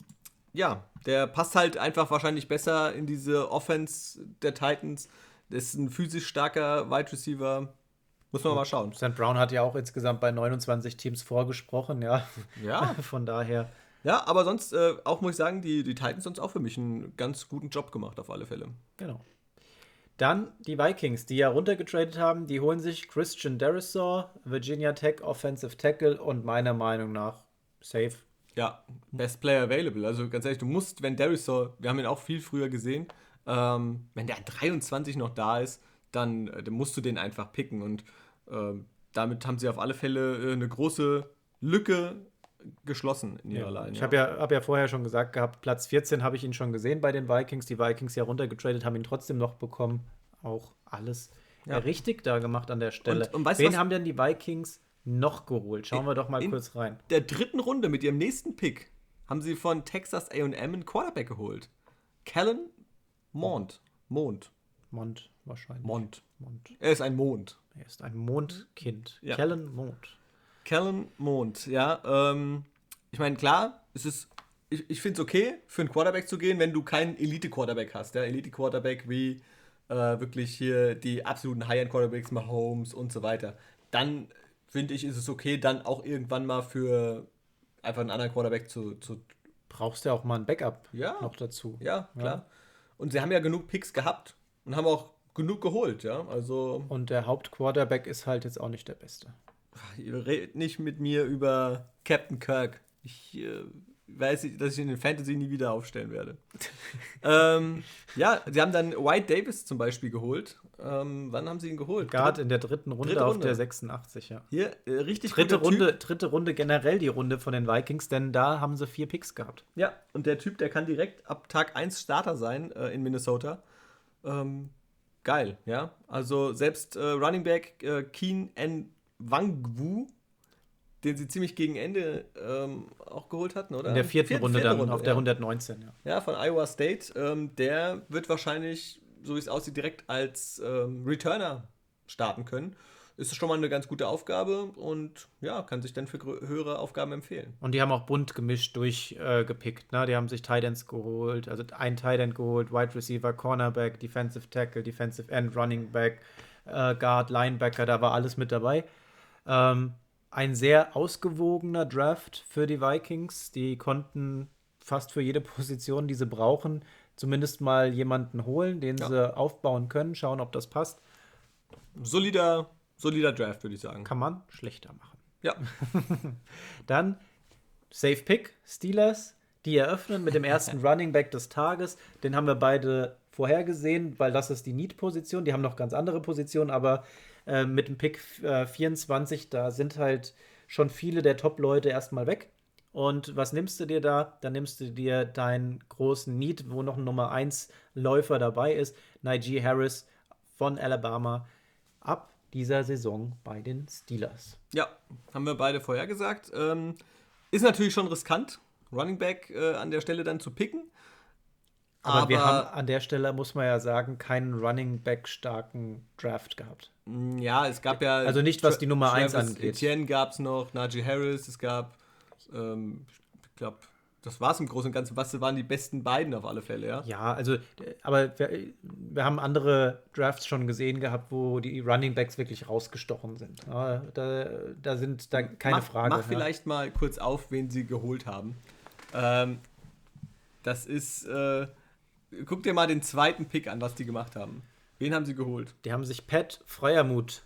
ja, der passt halt einfach wahrscheinlich besser in diese Offense der Titans. Das ist ein physisch starker Wide Receiver. Muss man mal schauen. St. Brown hat ja auch insgesamt bei 29 Teams vorgesprochen, ja. Ja. (laughs) Von daher. Ja, aber sonst äh, auch muss ich sagen, die, die Titans haben auch für mich einen ganz guten Job gemacht, auf alle Fälle. Genau. Dann die Vikings, die ja runtergetradet haben, die holen sich Christian Derisaw, Virginia Tech Offensive Tackle und meiner Meinung nach safe. Ja, Best Player Available. Also ganz ehrlich, du musst, wenn Derisaw, wir haben ihn auch viel früher gesehen, ähm, wenn der 23 noch da ist, dann, äh, dann musst du den einfach picken und äh, damit haben sie auf alle Fälle äh, eine große Lücke geschlossen in ihrer ja. Line. Ich habe ja, hab ja vorher schon gesagt gehabt, Platz 14 habe ich ihn schon gesehen bei den Vikings. Die Vikings ja runtergetradet, haben ihn trotzdem noch bekommen. Auch alles ja. richtig da gemacht an der Stelle. Und, und weißt, Wen was? haben denn die Vikings noch geholt? Schauen wir doch mal kurz rein. Der dritten Runde mit ihrem nächsten Pick haben sie von Texas A&M einen Quarterback geholt. Kellen Mond. Mond. Mond wahrscheinlich. Mond. Mond. Er ist ein Mond. Er ist ein Mondkind. Ja. Kellen Mond. Kellen Mond, ja. Ähm, ich meine, klar, es ist, ich, ich finde es okay, für einen Quarterback zu gehen, wenn du keinen Elite-Quarterback hast. Ja? Elite-Quarterback wie äh, wirklich hier die absoluten High-End-Quarterbacks, Mahomes und so weiter. Dann finde ich, ist es okay, dann auch irgendwann mal für einfach einen anderen Quarterback zu. zu Brauchst du ja auch mal ein Backup ja, noch dazu. Ja, klar. Ja. Und sie haben ja genug Picks gehabt und haben auch genug geholt, ja. Also. Und der Hauptquarterback ist halt jetzt auch nicht der beste. Ihr redet nicht mit mir über Captain Kirk. Ich äh, weiß, dass ich in den Fantasy nie wieder aufstellen werde. (laughs) ähm, ja, sie haben dann White Davis zum Beispiel geholt. Ähm, wann haben sie ihn geholt? Gerade in der dritten Runde, dritte Runde. auf der 86, ja. Hier, äh, richtig dritte Runde, typ. dritte Runde generell die Runde von den Vikings, denn da haben sie vier Picks gehabt. Ja, und der Typ, der kann direkt ab Tag 1 Starter sein äh, in Minnesota. Ähm, geil, ja. Also selbst äh, Running Back äh, Keen N. Wangwu, den sie ziemlich gegen Ende ähm, auch geholt hatten, oder? In der vierten, Vierte- Runde vierte dann Runde, auf der ja. 119, ja. Ja, von Iowa State. Ähm, der wird wahrscheinlich, so wie es aussieht, direkt als ähm, Returner starten können. Ist schon mal eine ganz gute Aufgabe und ja, kann sich dann für höhere Aufgaben empfehlen. Und die haben auch bunt gemischt durchgepickt. Äh, ne? Die haben sich Tight Ends geholt, also ein Tight End geholt, Wide Receiver, Cornerback, Defensive Tackle, Defensive End, Running Back, äh, Guard, Linebacker, da war alles mit dabei. Ähm, ein sehr ausgewogener Draft für die Vikings. Die konnten fast für jede (laughs) Position, die sie brauchen, zumindest mal jemanden holen, den Ja. sie aufbauen können, schauen, ob das passt. Solider, solider Draft, würde ich sagen. Kann man schlechter machen. Ja, (laughs) Dann Safe Pick, Steelers, die eröffnen mit dem ersten (laughs) Running Back des Tages. Den haben wir beide vorhergesehen, weil das ist die Need-Position. Die haben noch ganz andere Positionen, aber äh, mit dem Pick äh, 24, da sind halt schon viele der Top-Leute erstmal weg. Und was nimmst du dir da? Da nimmst du dir deinen großen Need, wo noch ein Nummer 1 Läufer dabei ist, Najee Harris von Alabama, ab dieser Saison bei den Steelers. ja, haben wir beide vorhergesagt. Ähm, ist natürlich schon riskant, Running Back äh, an der Stelle dann zu picken. Aber, wir haben an der Stelle, muss man ja sagen, keinen Running Back starken Draft gehabt. Mm, Ja, es gab ja. Also nicht, was die Nummer eins Travis angeht. Etienne gab es noch, Najee Harris, es gab, ähm, ich glaube, das war es im Großen und Ganzen. Was waren die besten beiden auf alle Fälle, ja? Ja, also, aber wir, wir haben andere Drafts schon gesehen gehabt, wo die Running Backs wirklich rausgestochen sind. Da, da sind da keine mach, Frage. Mach ja. vielleicht mal kurz auf, wen sie geholt haben. Ähm, das ist, äh, guck dir mal den zweiten Pick an, was die gemacht haben. Wen haben sie geholt? Die haben sich Pat Feuermuth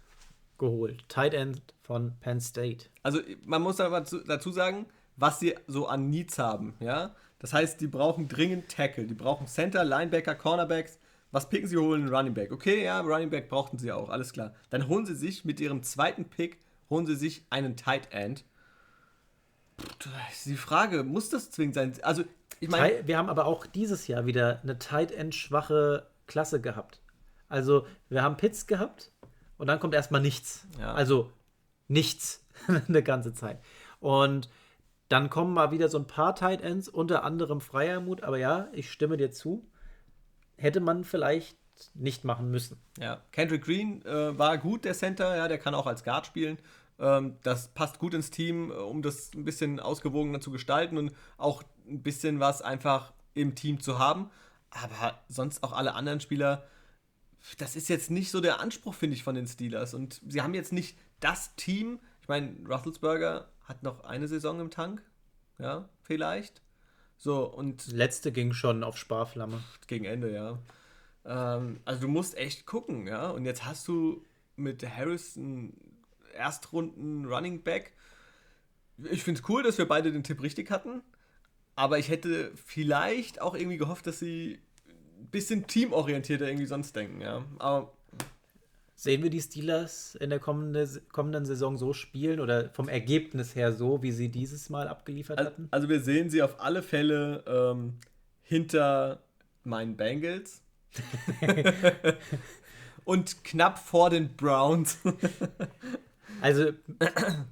geholt, Tight End von Penn State. Also man muss aber zu- dazu sagen, was sie so an Needs haben, ja. Das heißt, die brauchen dringend Tackle, die brauchen Center, Linebacker, Cornerbacks. Was picken sie, holen Running Back. Okay, ja, Running Back brauchten sie auch, alles klar. Dann holen sie sich mit ihrem zweiten Pick, holen sie sich einen Tight End. Pff, das ist Die Frage, muss das zwingend sein? Also, ich meine, Wir haben aber auch dieses Jahr wieder eine Tight End schwache Klasse gehabt. Also, wir haben Pitts gehabt und dann kommt erstmal nichts. Ja. Also nichts (laughs) eine ganze Zeit. Und dann kommen mal wieder so ein paar Tight Ends, unter anderem Freiermut, aber ja, ich stimme dir zu. Hätte man vielleicht nicht machen müssen. Ja, Kendrick Green äh, war gut, der Center, ja, der kann auch als Guard spielen. Ähm, das passt gut ins Team, äh, um das ein bisschen ausgewogener zu gestalten und auch ein bisschen was einfach im Team zu haben. Aber sonst auch alle anderen Spieler, das ist jetzt nicht so der Anspruch, finde ich, von den Steelers. Und sie haben jetzt nicht das Team. Ich meine, Russelsberger hat noch eine Saison im Tank, ja, vielleicht. So, und Letzte ging schon auf Sparflamme. gegen Ende, ja. Ähm, also du musst echt gucken, ja. Und jetzt hast du mit Harris einen Erstrunden Running Back. Ich finde es cool, dass wir beide den Tipp richtig hatten. Aber ich hätte vielleicht auch irgendwie gehofft, dass sie ein bisschen teamorientierter irgendwie sonst denken, ja. Aber Sehen wir die Steelers in der kommende, kommenden Saison so spielen oder vom Ergebnis her so, wie sie dieses Mal abgeliefert Al- hatten? Also wir sehen sie auf alle Fälle ähm, hinter meinen Bengals. (laughs) Und knapp vor den Browns. (laughs) Also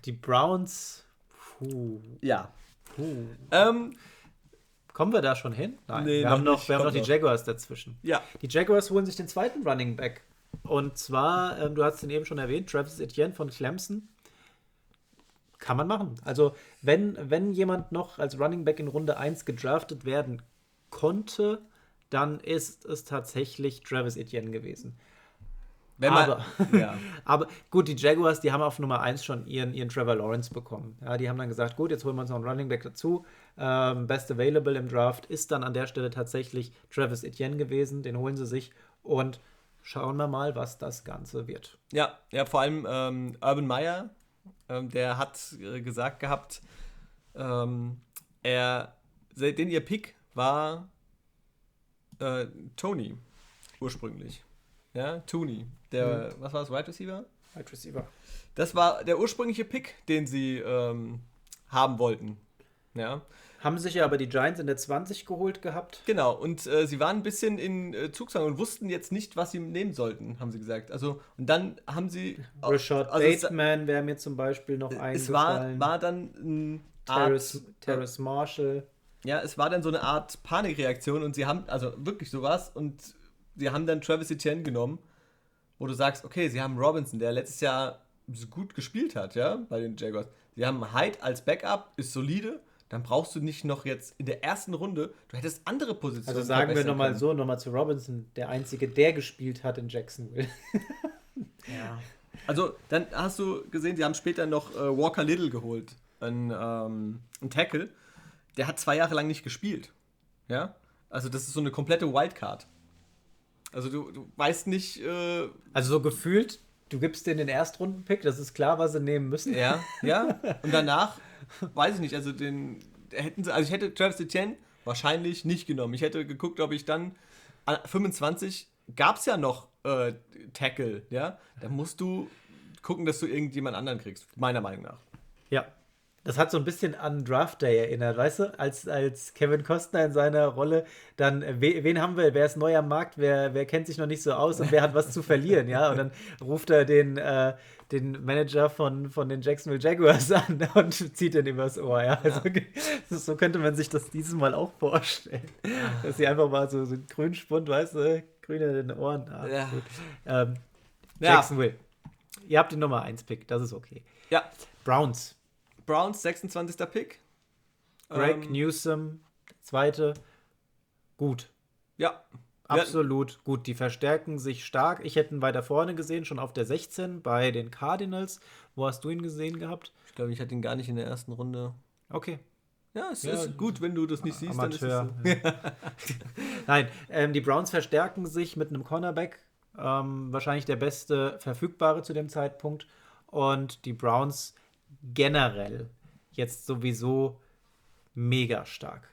die Browns, puh, ja. puh. Ähm, Kommen wir da schon hin? Nein, Nee, wir noch haben noch, wir haben noch die. Jaguars dazwischen. ja. Die Jaguars holen sich den zweiten Running Back. Und zwar, ähm, du hast ihn eben schon erwähnt, Travis Etienne von Clemson. Kann man machen. Also, wenn, wenn jemand noch als Running Back in Runde 1 gedraftet werden konnte, dann ist es tatsächlich Travis Etienne gewesen. Wenn Aber- (laughs) ja. Aber gut, die Jaguars, die haben auf Nummer 1 schon ihren, ihren Trevor Lawrence bekommen. Ja, die haben dann gesagt, gut, jetzt holen wir uns noch einen Running Back dazu. Ähm, best available im Draft ist dann an der Stelle tatsächlich Travis Etienne gewesen. Den holen sie sich und schauen wir mal, was das Ganze wird. Ja, ja, vor allem ähm, Urban Meyer, ähm, der hat äh, gesagt gehabt, ähm, er, se- den ihr Pick war äh, Tony ursprünglich. Ja, Tooney. Der, was war das, Wide Receiver? Wide Receiver. Das war der ursprüngliche Pick, den sie ähm, haben wollten. Ja. Haben sich ja aber die Giants in der 20 geholt gehabt. Genau, und äh, sie waren ein bisschen in äh, Zugzwang und wussten jetzt nicht, was sie nehmen sollten, haben sie gesagt. Also, und dann haben sie. Rashad also es- Bateman wäre mir zum Beispiel noch Es eingefallen. war, war dann ein Terrace, Art, Terrace Marshall. Ja, es war dann so eine Art Panikreaktion und sie haben, also wirklich sowas, und sie haben dann Travis Etienne genommen, wo du sagst, okay, sie haben Robinson, der letztes Jahr so gut gespielt hat, ja, bei den Jaguars. Sie haben Hyde als Backup, ist solide, dann brauchst du nicht noch jetzt in der ersten Runde, du hättest andere Positionen. Also sagen wir nochmal so, nochmal zu Robinson, der einzige, der gespielt hat in Jacksonville. (laughs) Ja. Also, dann hast du gesehen, sie haben später noch äh, Walker Little geholt, ein, ähm, ein Tackle. Der hat zwei Jahre lang nicht gespielt. Ja? Also, das ist so eine komplette Wildcard. Also, du, du weißt nicht, äh, Also so gefühlt, du gibst denen den Erstrunden-Pick, das ist klar, was sie nehmen müssen. ja, ja. (laughs) Und danach, weiß ich nicht, also den hätten sie, also ich hätte Travis Etienne wahrscheinlich nicht genommen. Ich hätte geguckt, ob ich dann an 25 gab es ja noch äh, Tackle, ja. Da musst du gucken, dass du irgendjemand anderen kriegst, meiner Meinung nach. Ja. Das hat so ein bisschen an Draft Day erinnert, weißt du? Als, als Kevin Costner in seiner Rolle dann, äh, we, wen haben wir? Wer ist neu am Markt? Wer, wer kennt sich noch nicht so aus und wer hat was zu verlieren? Ja, und dann ruft er den, äh, den Manager von, von den Jacksonville Jaguars (laughs) an und zieht den übers Ohr. Ja, also, so könnte man sich das dieses Mal auch vorstellen. Dass sie einfach mal so, so einen grünen Spund, weißt du, grün in den Ohren. Ah, Ja. Ähm, Ja. Jacksonville. Ihr habt den Nummer 1 Pick, das ist okay. Ja, Browns. Browns 26. Pick. Greg Ähm, Newsom, zweite. Gut. Ja. Absolut gut. Die verstärken sich stark. Ich hätte ihn weiter vorne gesehen, schon auf der 16 bei den Cardinals. Wo hast du ihn gesehen gehabt? Ich glaube, ich hatte ihn gar nicht in der ersten Runde. Okay. Ja, es Ja, ist gut, wenn du das nicht siehst, dann Amateur. ist es so. (laughs) Nein, ähm, die Browns verstärken sich mit einem Cornerback. Ähm, wahrscheinlich der beste verfügbare zu dem Zeitpunkt. Und die Browns generell jetzt sowieso mega stark.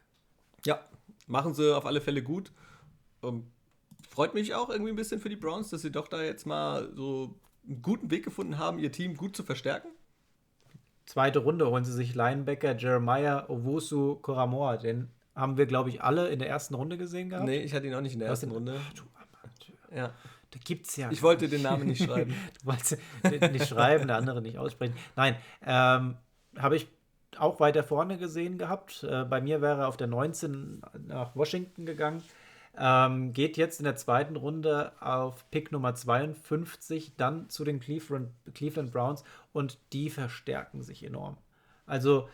Ja, machen sie auf alle Fälle gut. Ähm, freut mich auch irgendwie ein bisschen für die Browns, dass sie doch da jetzt mal so einen guten Weg gefunden haben, ihr Team gut zu verstärken. Zweite Runde holen sie sich Linebacker Jeremiah Owusu Koramoa. Den haben wir, glaube ich, alle in der ersten Runde gesehen gehabt. Nee, ich hatte ihn auch nicht in der Was ersten? Runde. Du Amateur. Ja. Da gibt's ja. Ich wollte den Namen nicht (laughs) schreiben. Du wolltest nicht schreiben, der andere nicht aussprechen. Nein, ähm, habe ich auch weiter vorne gesehen gehabt. Äh, bei mir wäre er auf der 19 nach Washington gegangen. Ähm, geht jetzt in der zweiten Runde auf Pick Nummer 52, dann zu den Cleveland, Cleveland Browns und die verstärken sich enorm. Also,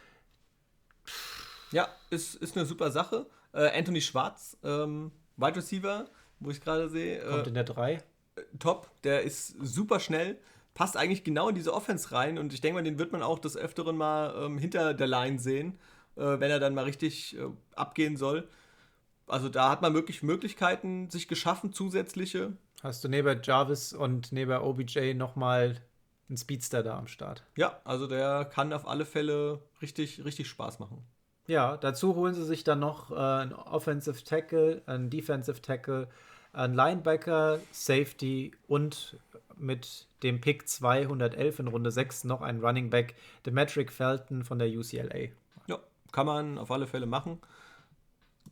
Ja, ist, ist eine super Sache. Äh, Anthony Schwarz, ähm, Wide Receiver, wo ich gerade sehe, kommt äh, in der 3. top. Der ist super schnell, passt eigentlich genau in diese Offense rein und ich denke mal, den wird man auch des Öfteren mal ähm, hinter der Line sehen, äh, wenn er dann mal richtig äh, abgehen soll. Also da hat man wirklich Möglichkeiten sich geschaffen, zusätzliche. Hast du neben Jarvis und neben OBJ nochmal einen Speedster da am Start? Ja, also der kann auf alle Fälle richtig, richtig Spaß machen. Ja, dazu holen sie sich dann noch äh, einen Offensive Tackle, einen Defensive Tackle, einen Linebacker, Safety und mit dem Pick 211 in Runde 6 noch einen Running Back, Demetric Felton von der UCLA. Ja, kann man auf alle Fälle machen.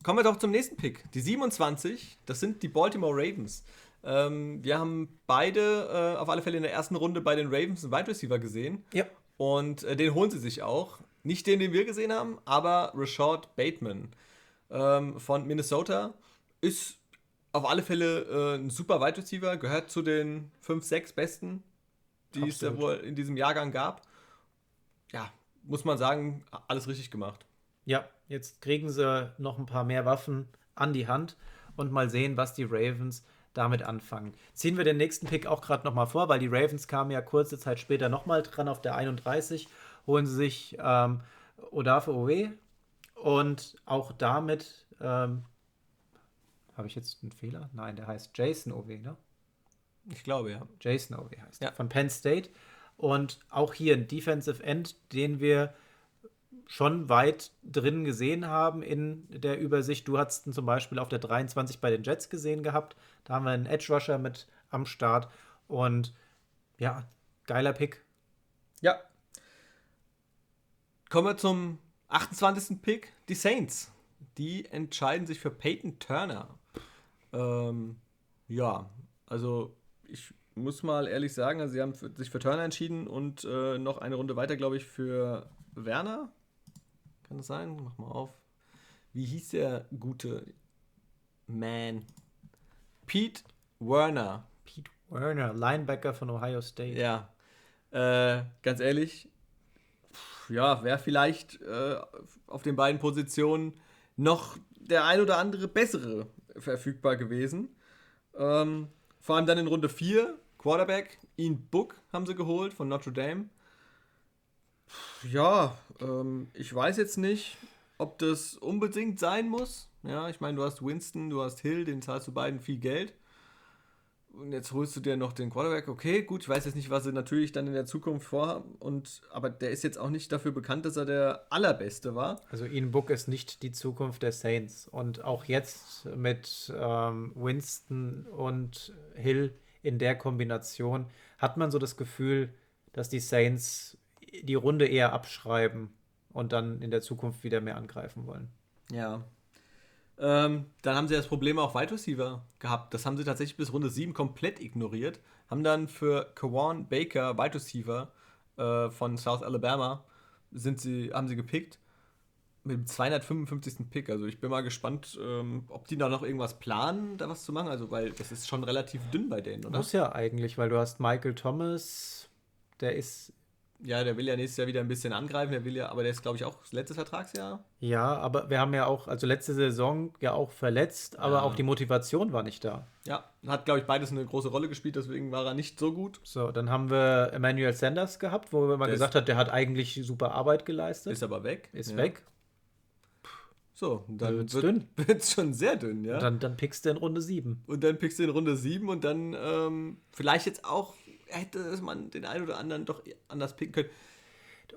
Kommen wir doch zum nächsten Pick. Die 27, das sind die Baltimore Ravens. Ähm, wir haben beide äh, auf alle Fälle in der ersten Runde bei den Ravens einen Wide Receiver gesehen. Ja. Und äh, den holen sie sich auch. Nicht den, den wir gesehen haben, aber Rashad Bateman ähm, von Minnesota ist auf alle Fälle äh, ein super Wide Receiver, gehört zu den 5, 6 besten, die es da Absolut. wohl in diesem Jahrgang gab. Ja, muss man sagen, alles richtig gemacht. Ja, jetzt kriegen sie noch ein paar mehr Waffen an die Hand und mal sehen, was die Ravens damit anfangen. Ziehen wir den nächsten Pick auch gerade nochmal vor, weil die Ravens kamen ja kurze Zeit später nochmal dran auf der 31, holen sie sich ähm, Odafe Owe und auch damit ähm, habe ich jetzt einen Fehler? Nein, der heißt Jason Owe, ne? Ich glaube, ja. Jason Owe heißt Ja. er, von Penn State. Und auch hier ein Defensive End, den wir schon weit drin gesehen haben in der Übersicht. Du hast ihn zum Beispiel auf der 23 bei den Jets gesehen gehabt. Da haben wir einen Edge Rusher mit am Start. Und ja, geiler Pick. Ja. Kommen wir zum 28. Pick, die Saints. Die entscheiden sich für Peyton Turner. Ähm, ja, also ich muss mal ehrlich sagen, also sie haben sich für Turner entschieden und äh, noch eine Runde weiter, glaube ich, für Werner. Kann das sein? Mach mal auf. Wie hieß der gute Man? Pete Werner. Pete Werner, Linebacker von Ohio State. Ja. Äh, ganz ehrlich, ja, wäre vielleicht äh, auf den beiden Positionen noch der ein oder andere bessere verfügbar gewesen. Ähm, vor allem dann in Runde 4, Quarterback, Ian Book haben sie geholt von Notre Dame. Ja, ähm, ich weiß jetzt nicht, ob das unbedingt sein muss. Ja, ich meine, du hast Winston, du hast Hill, den zahlst du beiden viel Geld. Und jetzt holst du dir noch den Quarterback. Okay, gut, ich weiß jetzt nicht, was sie natürlich dann in der Zukunft vorhaben. Und, aber der ist jetzt auch nicht dafür bekannt, dass er der Allerbeste war. Also Ian Book ist nicht die Zukunft der Saints. Und auch jetzt mit ähm, Winston und Hill in der Kombination hat man so das Gefühl, dass die Saints die Runde eher abschreiben und dann in der Zukunft wieder mehr angreifen wollen. Ja, ähm, dann haben sie das Problem auch Wide Receiver gehabt. Das haben sie tatsächlich bis Runde 7 komplett ignoriert. Haben dann für Kawan Baker, Wide Receiver äh, von South Alabama, sind sie, haben sie gepickt. Mit dem 255. Pick. Also ich bin mal gespannt, ähm, ob die da noch irgendwas planen, da was zu machen. Also, weil das ist schon relativ dünn bei denen, oder? Muss ja eigentlich, weil du hast Michael Thomas, der ist ja, der will ja nächstes Jahr wieder ein bisschen angreifen. Der will ja, aber der ist, glaube ich, auch das letzte Vertragsjahr. Ja, aber wir haben ja auch, also letzte Saison ja auch verletzt, aber ja. auch die Motivation war nicht da. Ja, hat, glaube ich, beides eine große Rolle gespielt, deswegen war er nicht so gut. So, dann haben wir Emmanuel Sanders gehabt, wo man der gesagt hat, der hat eigentlich super Arbeit geleistet. Ist aber weg. Ist ja. weg. So, dann wird es dünn. (laughs) Wird schon sehr dünn, ja. Und dann, dann pickst du in Runde 7. Und dann pickst du in Runde 7 und dann ähm, vielleicht jetzt auch hätte man den einen oder anderen doch anders picken können.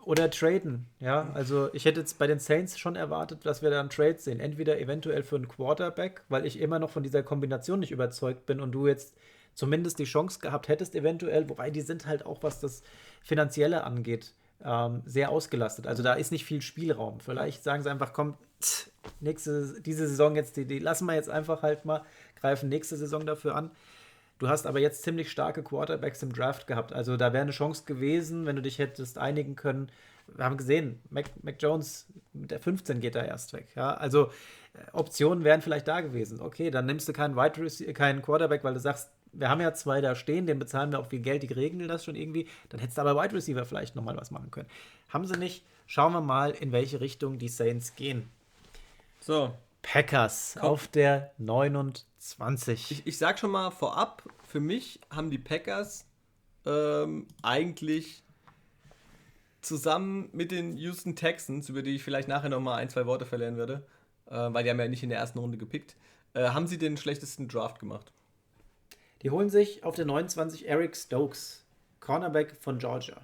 Oder traden, ja. Also ich hätte jetzt bei den Saints schon erwartet, dass wir da einen Trade sehen. Entweder eventuell für einen Quarterback, weil ich immer noch von dieser Kombination nicht überzeugt bin und du jetzt zumindest die Chance gehabt hättest, eventuell, wobei die sind halt auch, was das Finanzielle angeht, ähm, sehr ausgelastet. Also da ist nicht viel Spielraum. Vielleicht sagen sie einfach, komm, nächste, diese Saison jetzt, die, die lassen wir jetzt einfach halt mal, greifen nächste Saison dafür an. Du hast aber jetzt ziemlich starke Quarterbacks im Draft gehabt. Also da wäre eine Chance gewesen, wenn du dich hättest einigen können. Wir haben gesehen, Mac, Mac Jones mit der 15 geht da erst weg. Ja? Also äh, Optionen wären vielleicht da gewesen. Okay, dann nimmst du keinen, Wide keinen Quarterback, weil du sagst, wir haben ja zwei da stehen, den bezahlen wir auch viel Geld, die regeln das schon irgendwie. Dann hättest du aber Wide Receiver vielleicht nochmal was machen können. Haben sie nicht. Schauen wir mal, in welche Richtung die Saints gehen. So, Packers Komm. auf der 29. Ich, ich sag schon mal vorab, für mich haben die Packers ähm, eigentlich zusammen mit den Houston Texans, über die ich vielleicht nachher noch mal ein, zwei Worte verlieren werde, äh, weil die haben ja nicht in der ersten Runde gepickt, äh, haben sie den schlechtesten Draft gemacht. Die holen sich auf der 29 Eric Stokes, Cornerback von Georgia.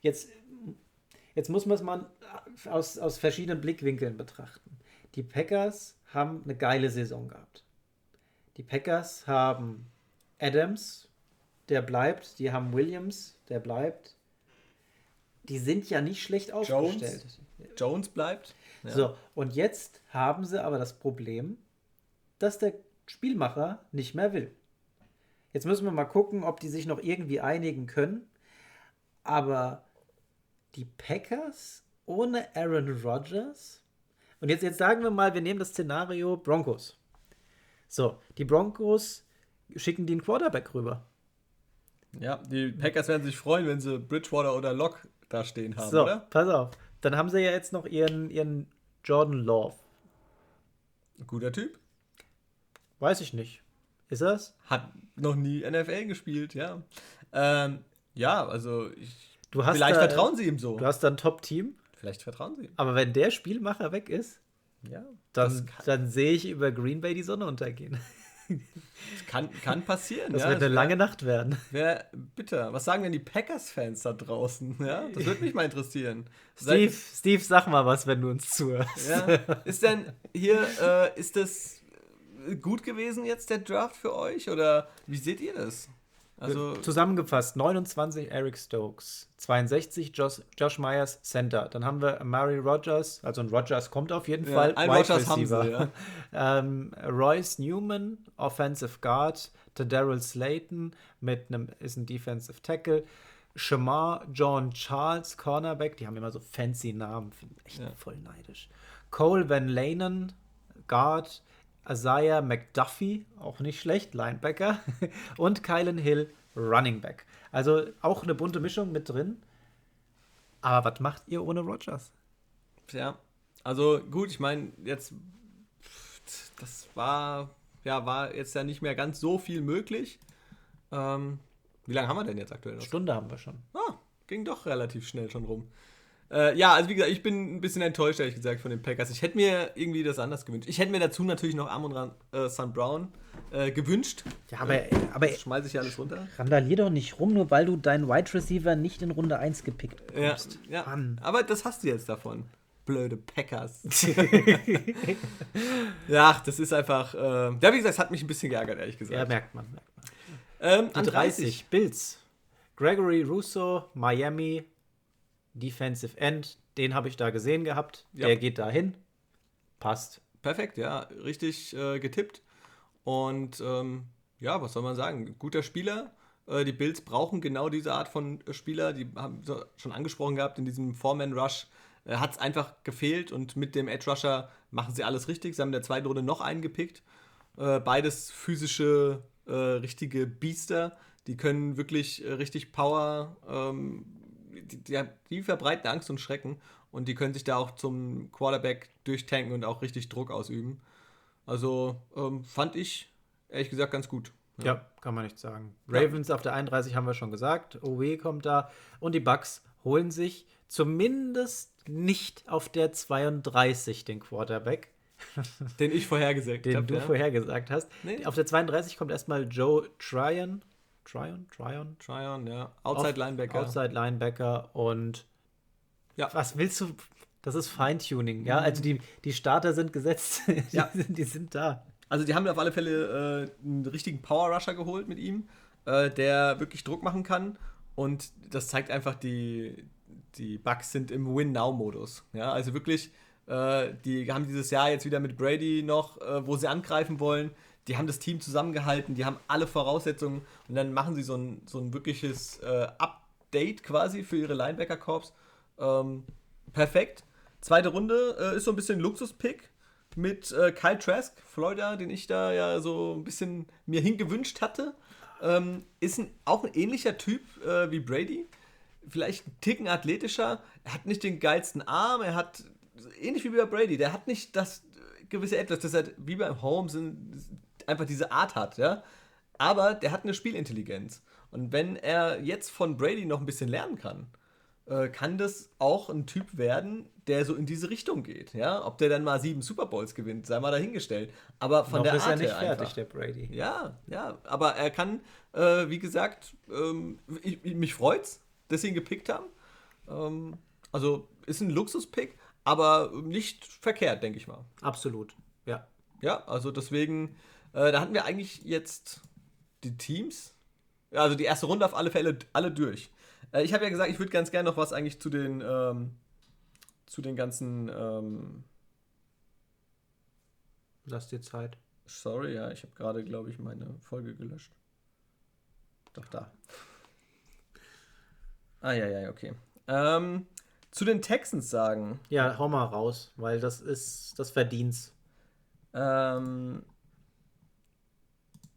Jetzt, jetzt muss man es mal aus, aus verschiedenen Blickwinkeln betrachten. Die Packers haben eine geile Saison gehabt. Die Packers haben Adams, der bleibt. Die haben Williams, der bleibt. Die sind ja nicht schlecht aufgestellt. Jones, Jones bleibt. Ja. So, und jetzt haben sie aber das Problem, dass der Spielmacher nicht mehr will. Jetzt müssen wir mal gucken, ob die sich noch irgendwie einigen können. Aber die Packers ohne Aaron Rodgers und jetzt, jetzt sagen wir mal, wir nehmen das Szenario Broncos. So, die Broncos schicken den Quarterback rüber. Ja, die Packers werden sich freuen, wenn sie Bridgewater oder Lock da stehen haben, so, oder? pass auf. Dann haben sie ja jetzt noch ihren, ihren Jordan Love. Guter Typ. Weiß ich nicht. Ist das? Hat noch nie NFL gespielt, ja. Ähm, ja, also ich, vielleicht da, vertrauen sie ihm so. Du hast da ein Top-Team. Vielleicht vertrauen sie. Aber wenn der Spielmacher weg ist, ja, dann, dann sehe ich über Green Bay die Sonne untergehen. Das kann, kann passieren. Das ja, wird eine wär, lange Nacht werden. Wär bitter. Was sagen denn die Packers-Fans da draußen? Ja, das würde mich mal interessieren. Steve, Steve, sag mal was, wenn du uns zuhörst. Ja. Ist denn hier, äh, ist das gut gewesen jetzt der Draft für euch? Oder wie seht ihr das? Also Zusammengefasst, 29 Eric Stokes, 62 Josh, Josh Myers Center. Dann haben wir Murray Rogers, also ein Rogers kommt auf jeden ja, Fall. Ein Wide Rogers Receiver. haben sie, ja. (laughs) ähm, Royce Newman, Offensive Guard. Daryl Slayton mit einem, ist ein Defensive Tackle. Shamar John Charles, Cornerback, die haben immer so fancy Namen, finde ich echt ja. voll neidisch. Cole Van Lanen, Guard. Isaiah McDuffie, auch nicht schlecht, Linebacker. (laughs) und Kylan Hill, Running Back. Also auch eine bunte Mischung mit drin. Aber was macht ihr ohne Rogers? Ja, also gut, ich meine, jetzt, das war, ja, war jetzt ja nicht mehr ganz so viel möglich. Ähm, wie lange haben wir denn jetzt aktuell noch? Stunde haben wir schon. Ah, ging doch relativ schnell schon rum. Äh, ja, also wie gesagt, ich bin ein bisschen enttäuscht, ehrlich gesagt, von den Packers. Ich hätte mir irgendwie das anders gewünscht. Ich hätte mir dazu natürlich noch Amon äh, St. Brown äh, gewünscht. Ja, aber, aber schmeiße ich ja alles runter. Randalier doch nicht rum, nur weil du deinen Wide Receiver nicht in Runde 1 gepickt hast. Ja, ja. aber das hast du jetzt davon. Blöde Packers. (laughs) ja, das ist einfach. Äh, ja, wie gesagt, es hat mich ein bisschen geärgert, ehrlich gesagt. Ja, merkt man. Merkt man. Ähm, Die 30, 30 Bills. Gregory Russo, Miami, Defensive End, den habe ich da gesehen gehabt. Ja. Der geht dahin. Passt. Perfekt, ja, richtig äh, getippt. Und ähm, ja, was soll man sagen? Guter Spieler. Äh, die Bills brauchen genau diese Art von Spieler. Die haben schon angesprochen gehabt in diesem Foreman-Rush. Äh, Hat es einfach gefehlt und mit dem Edge Rusher machen sie alles richtig. Sie haben in der zweiten Runde noch einen gepickt. Äh, beides physische, äh, richtige Biester. Die können wirklich richtig Power ähm, die, die, die verbreiten Angst und Schrecken und die können sich da auch zum Quarterback durchtanken und auch richtig Druck ausüben. Also ähm, fand ich ehrlich gesagt ganz gut. Ja, ja kann man nicht sagen. Ravens ja. auf der 31 haben wir schon gesagt. OW kommt da und die Bucks holen sich zumindest nicht auf der 32 den Quarterback. Den ich vorhergesagt habe. Den du ja. vorhergesagt hast. Nee. Auf der 32 kommt erstmal Joe Tryon. Tryon? Tryon? Tryon, ja. Outside Linebacker. Outside Linebacker und ja. was willst du? Das ist Feintuning, ja. Also die, die Starter sind gesetzt. (laughs) ja. die, sind, die sind da. Also die haben auf alle Fälle äh, einen richtigen Power Rusher geholt mit ihm, äh, der wirklich Druck machen kann. Und das zeigt einfach, die, die Bugs sind im Win-Now-Modus. Ja, also wirklich, äh, die haben dieses Jahr jetzt wieder mit Brady noch, äh, wo sie angreifen wollen die haben das Team zusammengehalten, die haben alle Voraussetzungen und dann machen sie so ein, so ein wirkliches äh, Update quasi für ihre Linebacker-Corps. Ähm, perfekt. Zweite Runde äh, ist so ein bisschen Luxus-Pick mit äh, Kyle Trask, Florida, den ich da ja so ein bisschen mir hingewünscht hatte. Ähm, ist ein, auch ein ähnlicher Typ äh, wie Brady. Vielleicht ein Ticken athletischer. Er hat nicht den geilsten Arm, er hat ähnlich wie bei Brady, der hat nicht das gewisse Etwas, das halt wie bei Holmes einfach diese Art hat, ja. Aber der hat eine Spielintelligenz. Und wenn er jetzt von Brady noch ein bisschen lernen kann, äh, kann das auch ein Typ werden, der so in diese Richtung geht. Ja? Ob der dann mal sieben Super Bowls gewinnt, sei mal dahingestellt. Aber von noch der ist Art er nicht fertig, der Brady. Ja, ja. Aber er kann, äh, wie gesagt, ähm, ich, mich freut's, dass sie ihn gepickt haben. Ähm, also ist ein Luxus-Pick, aber nicht verkehrt, denke ich mal. Absolut, ja. Ja, also deswegen äh, da hatten wir eigentlich jetzt die Teams. Also die erste Runde auf alle Fälle alle durch. Äh, ich habe ja gesagt, ich würde ganz gerne noch was eigentlich zu den ähm, zu den ganzen. Ähm Lass dir Zeit. Sorry, ja, ich habe gerade, glaube ich, meine Folge gelöscht. Doch da. Ah ja, ja, okay. Ähm, zu den Texans sagen. Ja, hau mal raus, weil das ist das Verdienst. Ähm,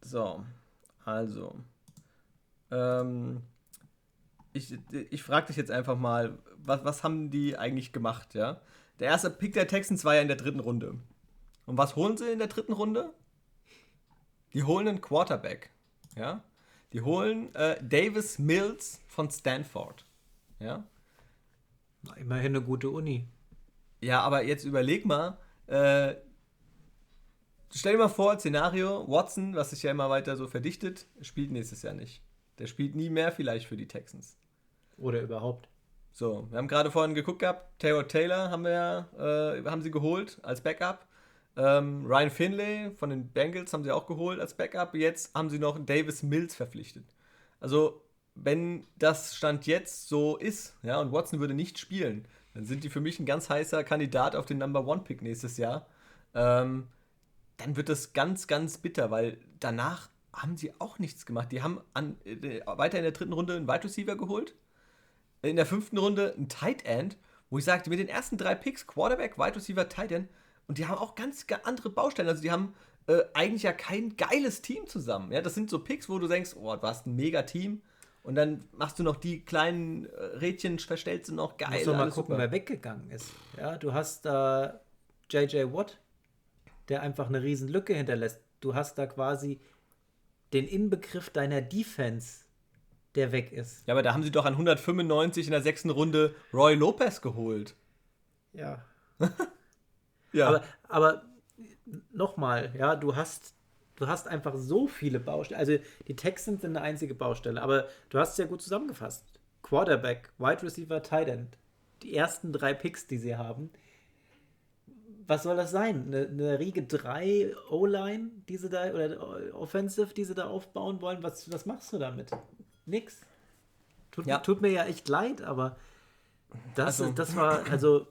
so, also. Ähm, ich ich frage dich jetzt einfach mal, was, was haben die eigentlich gemacht, ja? Der erste Pick der Texans war ja in der dritten Runde. Und was holen sie in der dritten Runde? Die holen einen Quarterback, ja? Die holen äh, Davis Mills von Stanford, ja? Immerhin eine gute Uni. Ja, aber jetzt überleg mal, äh, stell dir mal vor, Szenario, Watson, was sich ja immer weiter so verdichtet, spielt nächstes Jahr nicht. Der spielt nie mehr vielleicht für die Texans. Oder überhaupt. So, wir haben gerade vorhin geguckt gehabt, Taylor Taylor haben wir äh, haben sie geholt als Backup. Ähm, Ryan Finlay von den Bengals haben sie auch geholt als Backup. Jetzt haben sie noch Davis Mills verpflichtet. Also, wenn das Stand jetzt so ist, ja, und Watson würde nicht spielen, dann sind die für mich ein ganz heißer Kandidat auf den Number One Pick nächstes Jahr. Ähm, dann wird das ganz, ganz bitter, weil danach haben sie auch nichts gemacht. Die haben an, äh, weiter in der dritten Runde einen Wide Receiver geholt, in der fünften Runde einen Tight End, wo ich sagte, mit den ersten drei Picks, Quarterback, Wide Receiver, Tight End, und die haben auch ganz andere Baustellen. Also die haben äh, eigentlich ja kein geiles Team zusammen. Ja, das sind so Picks, wo du denkst, oh, du hast ein mega Team. Und dann machst du noch die kleinen äh, Rädchen, verstellst du noch geil. Musst du mal gucken, super. wer weggegangen ist. Ja, du hast da äh, JJ Watt, der einfach eine riesen Lücke hinterlässt. Du hast da quasi den Inbegriff deiner Defense, der weg ist. Ja, aber da haben sie doch an 195 in der sechsten Runde Roy Lopez geholt. Ja. (laughs) ja. Aber, aber nochmal, ja, du hast, du hast einfach so viele Baustellen. Also die Texans sind eine einzige Baustelle, aber du hast es ja gut zusammengefasst. Quarterback, Wide Receiver, Tight End. Die ersten drei Picks, die sie haben. Was soll das sein? Eine, eine Riege 3 O-Line, die sie da, oder Offensive, die sie da aufbauen wollen? Was, was machst du damit? Nix. Tut, ja. tut mir ja echt leid, aber das, also, das war also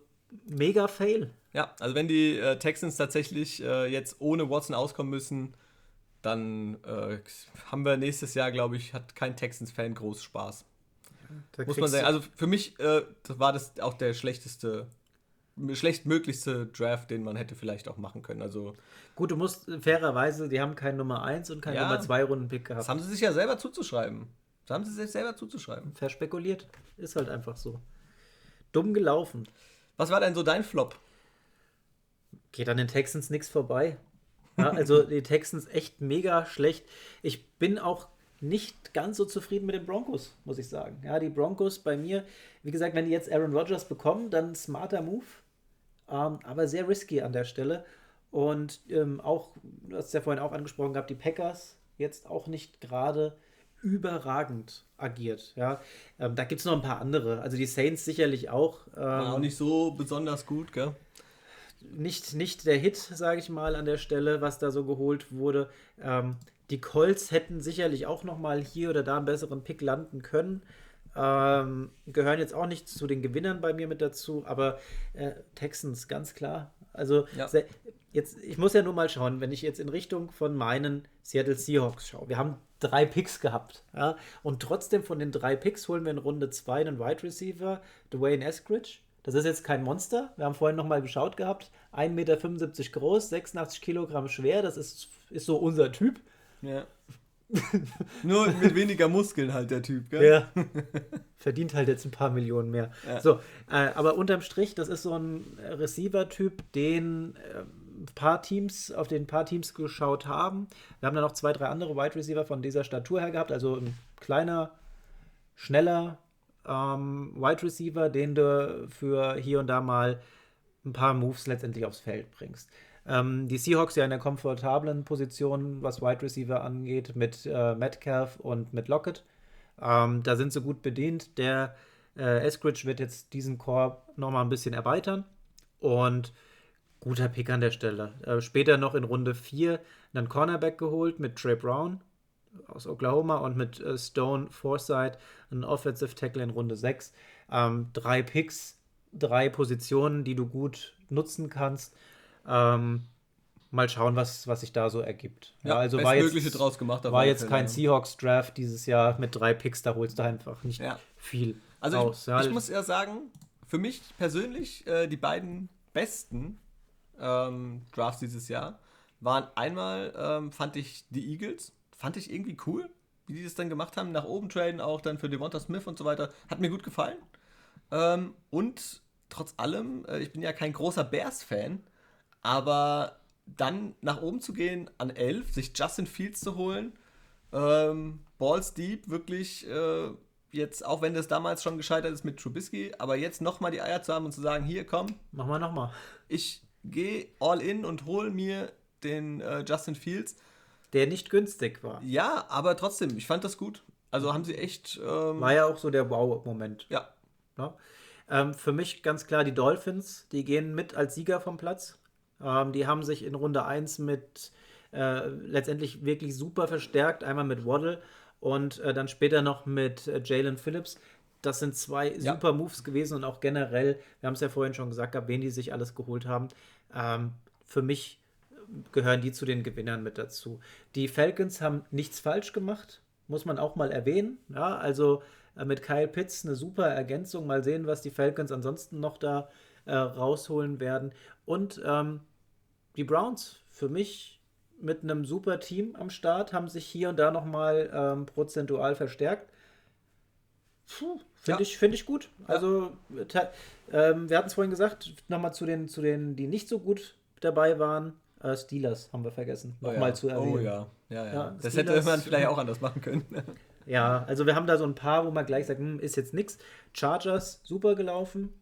mega Fail. Ja, also wenn die äh, Texans tatsächlich äh, jetzt ohne Watson auskommen müssen, dann äh, haben wir nächstes Jahr, glaube ich, hat kein Texans-Fan groß Spaß. Da Muss man sagen. Also für mich äh, war das auch der schlechteste, schlechtmöglichste Draft, den man hätte vielleicht auch machen können. Also Gut, du musst fairerweise, die haben keinen Nummer 1 und keinen ja, Nummer 2 Runden-Pick gehabt. Das haben sie sich ja selber zuzuschreiben. Das haben sie sich selber zuzuschreiben. Verspekuliert. Ist halt einfach so. Dumm gelaufen. Was war denn so dein Flop? geht an den Texans nichts vorbei. Ja, also (laughs) die Texans echt mega schlecht. Ich bin auch nicht ganz so zufrieden mit den Broncos, muss ich sagen. Ja, die Broncos bei mir, wie gesagt, wenn die jetzt Aaron Rodgers bekommen, dann smarter Move, ähm, aber sehr risky an der Stelle. Und ähm, auch, du hast ja vorhin auch angesprochen gehabt, die Packers jetzt auch nicht gerade überragend agiert. Ja, ähm, da gibt es noch ein paar andere. Also die Saints sicherlich auch. Ähm, War auch nicht so besonders gut, gell? nicht, nicht der Hit, sage ich mal, an der Stelle, was da so geholt wurde. Ähm, die Colts hätten sicherlich auch noch mal hier oder da einen besseren Pick landen können. Ähm, gehören jetzt auch nicht zu den Gewinnern bei mir mit dazu, aber äh, Texans, ganz klar. Also ja. jetzt, ich muss ja nur mal schauen, wenn ich jetzt in Richtung von meinen Seattle Seahawks schaue. Wir haben drei Picks gehabt, ja, und trotzdem von den drei Picks holen wir in Runde 2 einen Wide Receiver, Dwayne Eskridge. Das ist jetzt kein Monster. Wir haben vorhin nochmal geschaut gehabt. 1,75 Meter groß, 86 Kilogramm schwer. Das ist, ist so unser Typ. Ja. (laughs) Nur mit weniger Muskeln halt der Typ, gell? Ja. (laughs) Verdient halt jetzt ein paar Millionen mehr. Ja. So, äh, aber unterm Strich, das ist so ein Receiver-Typ, den äh, paar Teams, auf den ein paar Teams geschaut haben. Wir haben dann noch zwei, drei andere Wide Receiver von dieser Statur her gehabt. Also ein kleiner, schneller, ähm, Wide Receiver, den du für hier und da mal ein paar Moves letztendlich aufs Feld bringst. Ähm, die Seahawks ja in der komfortablen Position, was Wide Receiver angeht, mit äh, Metcalf und mit Lockett. Ähm, da sind sie gut bedient. Der äh, Eskridge wird jetzt diesen Korb nochmal ein bisschen erweitern. Und guter Pick an der Stelle. Äh, später noch in Runde 4 einen Cornerback geholt mit Trey Brown, aus Oklahoma und mit äh, Stone Forsyth, ein Offensive Tackle in Runde 6. Ähm, drei Picks, drei Positionen, die du gut nutzen kannst. Ähm, mal schauen, was, was sich da so ergibt. Ja, ja also war jetzt, draus gemacht. War jetzt kein Seahawks-Draft dieses Jahr mit drei Picks, da holst du einfach nicht ja. viel also raus. Ich, ja, ich muss ja sagen, für mich persönlich äh, die beiden besten ähm, Drafts dieses Jahr waren einmal, ähm, fand ich die Eagles fand ich irgendwie cool, wie die das dann gemacht haben. Nach oben traden auch dann für Devonta Smith und so weiter. Hat mir gut gefallen. Ähm, und trotz allem, äh, ich bin ja kein großer Bears-Fan, aber dann nach oben zu gehen an 11, sich Justin Fields zu holen, ähm, Balls Deep, wirklich äh, jetzt, auch wenn das damals schon gescheitert ist mit Trubisky, aber jetzt nochmal die Eier zu haben und zu sagen, hier komm. Mach mal nochmal. Ich gehe all in und hole mir den äh, Justin Fields der nicht günstig war. Ja, aber trotzdem, ich fand das gut. Also haben sie echt. Ähm war ja auch so der Wow-Moment. Ja. ja? Ähm, für mich ganz klar die Dolphins, die gehen mit als Sieger vom Platz. Ähm, die haben sich in Runde 1 mit äh, letztendlich wirklich super verstärkt. Einmal mit Waddle und äh, dann später noch mit äh, Jalen Phillips. Das sind zwei Ja. super Moves gewesen und auch generell, wir haben es ja vorhin schon gesagt, gehabt, wen die sich alles geholt haben. Ähm, für mich gehören die zu den Gewinnern mit dazu. Die Falcons haben nichts falsch gemacht, muss man auch mal erwähnen. Ja, also äh, mit Kyle Pitts eine super Ergänzung. Mal sehen, was die Falcons ansonsten noch da äh, rausholen werden. Und ähm, die Browns, für mich mit einem super Team am Start, haben sich hier und da nochmal ähm, prozentual verstärkt. Puh, Finde Ja. ich, find ich gut. Also, ähm, wir hatten es vorhin gesagt, nochmal zu den, zu den, die nicht so gut dabei waren. Äh, Steelers haben wir vergessen, Oh nochmal ja. zu erwähnen. Oh ja, ja, ja. Ja, das Steelers- hätte man vielleicht auch anders machen können. (laughs) Ja, also wir haben da so ein paar, wo man gleich sagt, hm, ist jetzt nix. Chargers, super gelaufen.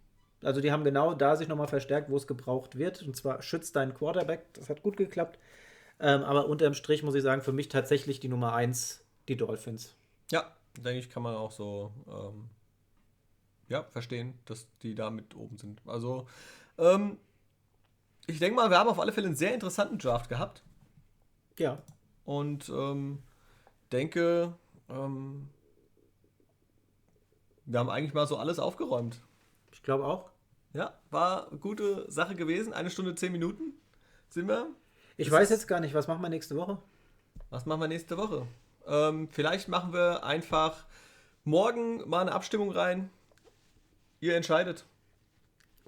Also die haben genau da sich nochmal verstärkt, wo es gebraucht wird. Und zwar schützt deinen Quarterback. Das hat gut geklappt. Ähm, aber unterm Strich muss ich sagen, für mich tatsächlich die Nummer 1, die Dolphins. ja, denke ich, kann man auch so ähm, ja, verstehen, dass die da mit oben sind. Also, ähm, ich denke mal, wir haben auf alle Fälle einen sehr interessanten Draft gehabt. Ja, Und ähm, denke, ähm, wir haben eigentlich mal so alles aufgeräumt. ich glaube auch. Ja, war eine gute Sache gewesen. Eine Stunde, zehn Minuten sind wir. Ich Das weiß jetzt gar nicht, was machen wir nächste Woche? Was machen wir nächste Woche? Ähm, vielleicht machen wir einfach morgen mal eine Abstimmung rein. Ihr entscheidet.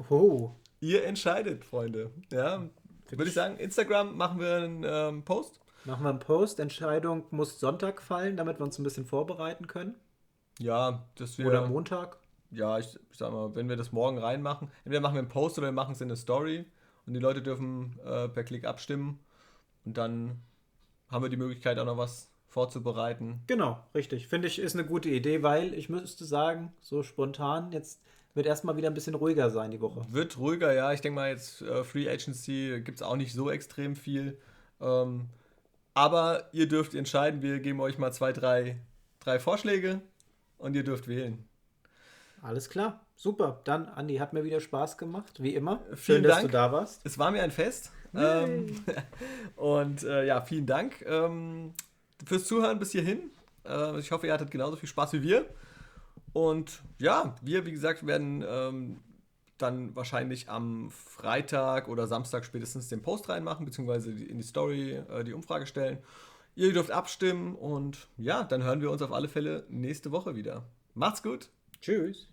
Oh, Ihr entscheidet, Freunde. Ja, würde ich sagen, Instagram machen wir einen ähm, Post. machen wir einen Post. Entscheidung muss Sonntag fallen, damit wir uns ein bisschen vorbereiten können. Ja, dass wir. Oder Montag. Ja, ich, ich sag mal, wenn wir das morgen reinmachen, entweder machen wir einen Post oder wir machen es in eine Story und die Leute dürfen äh, per Klick abstimmen und dann haben wir die Möglichkeit auch noch was vorzubereiten. Genau, richtig. Finde ich, ist eine gute Idee, weil ich müsste sagen, so spontan, jetzt wird erstmal wieder ein bisschen ruhiger sein die Woche. Wird ruhiger, ja. Ich denke mal, jetzt äh, Free Agency gibt es auch nicht so extrem viel. Ähm, aber ihr dürft entscheiden. Wir geben euch mal zwei, drei, drei Vorschläge und ihr dürft wählen. Alles klar, super. Dann, Andi, hat mir wieder Spaß gemacht, wie immer. Vielen Schön, dass Dank. du da warst. Es war mir ein Fest. Ähm, (laughs) und äh, ja, vielen Dank ähm, fürs Zuhören bis hierhin. Äh, ich hoffe, ihr hattet genauso viel Spaß wie wir. Und ja, wir, wie gesagt, werden ähm, dann wahrscheinlich am Freitag oder Samstag spätestens den Post reinmachen, beziehungsweise in die Story äh, die Umfrage stellen. Ihr dürft abstimmen und ja, dann hören wir uns auf alle Fälle nächste Woche wieder. Macht's gut! Tschüss.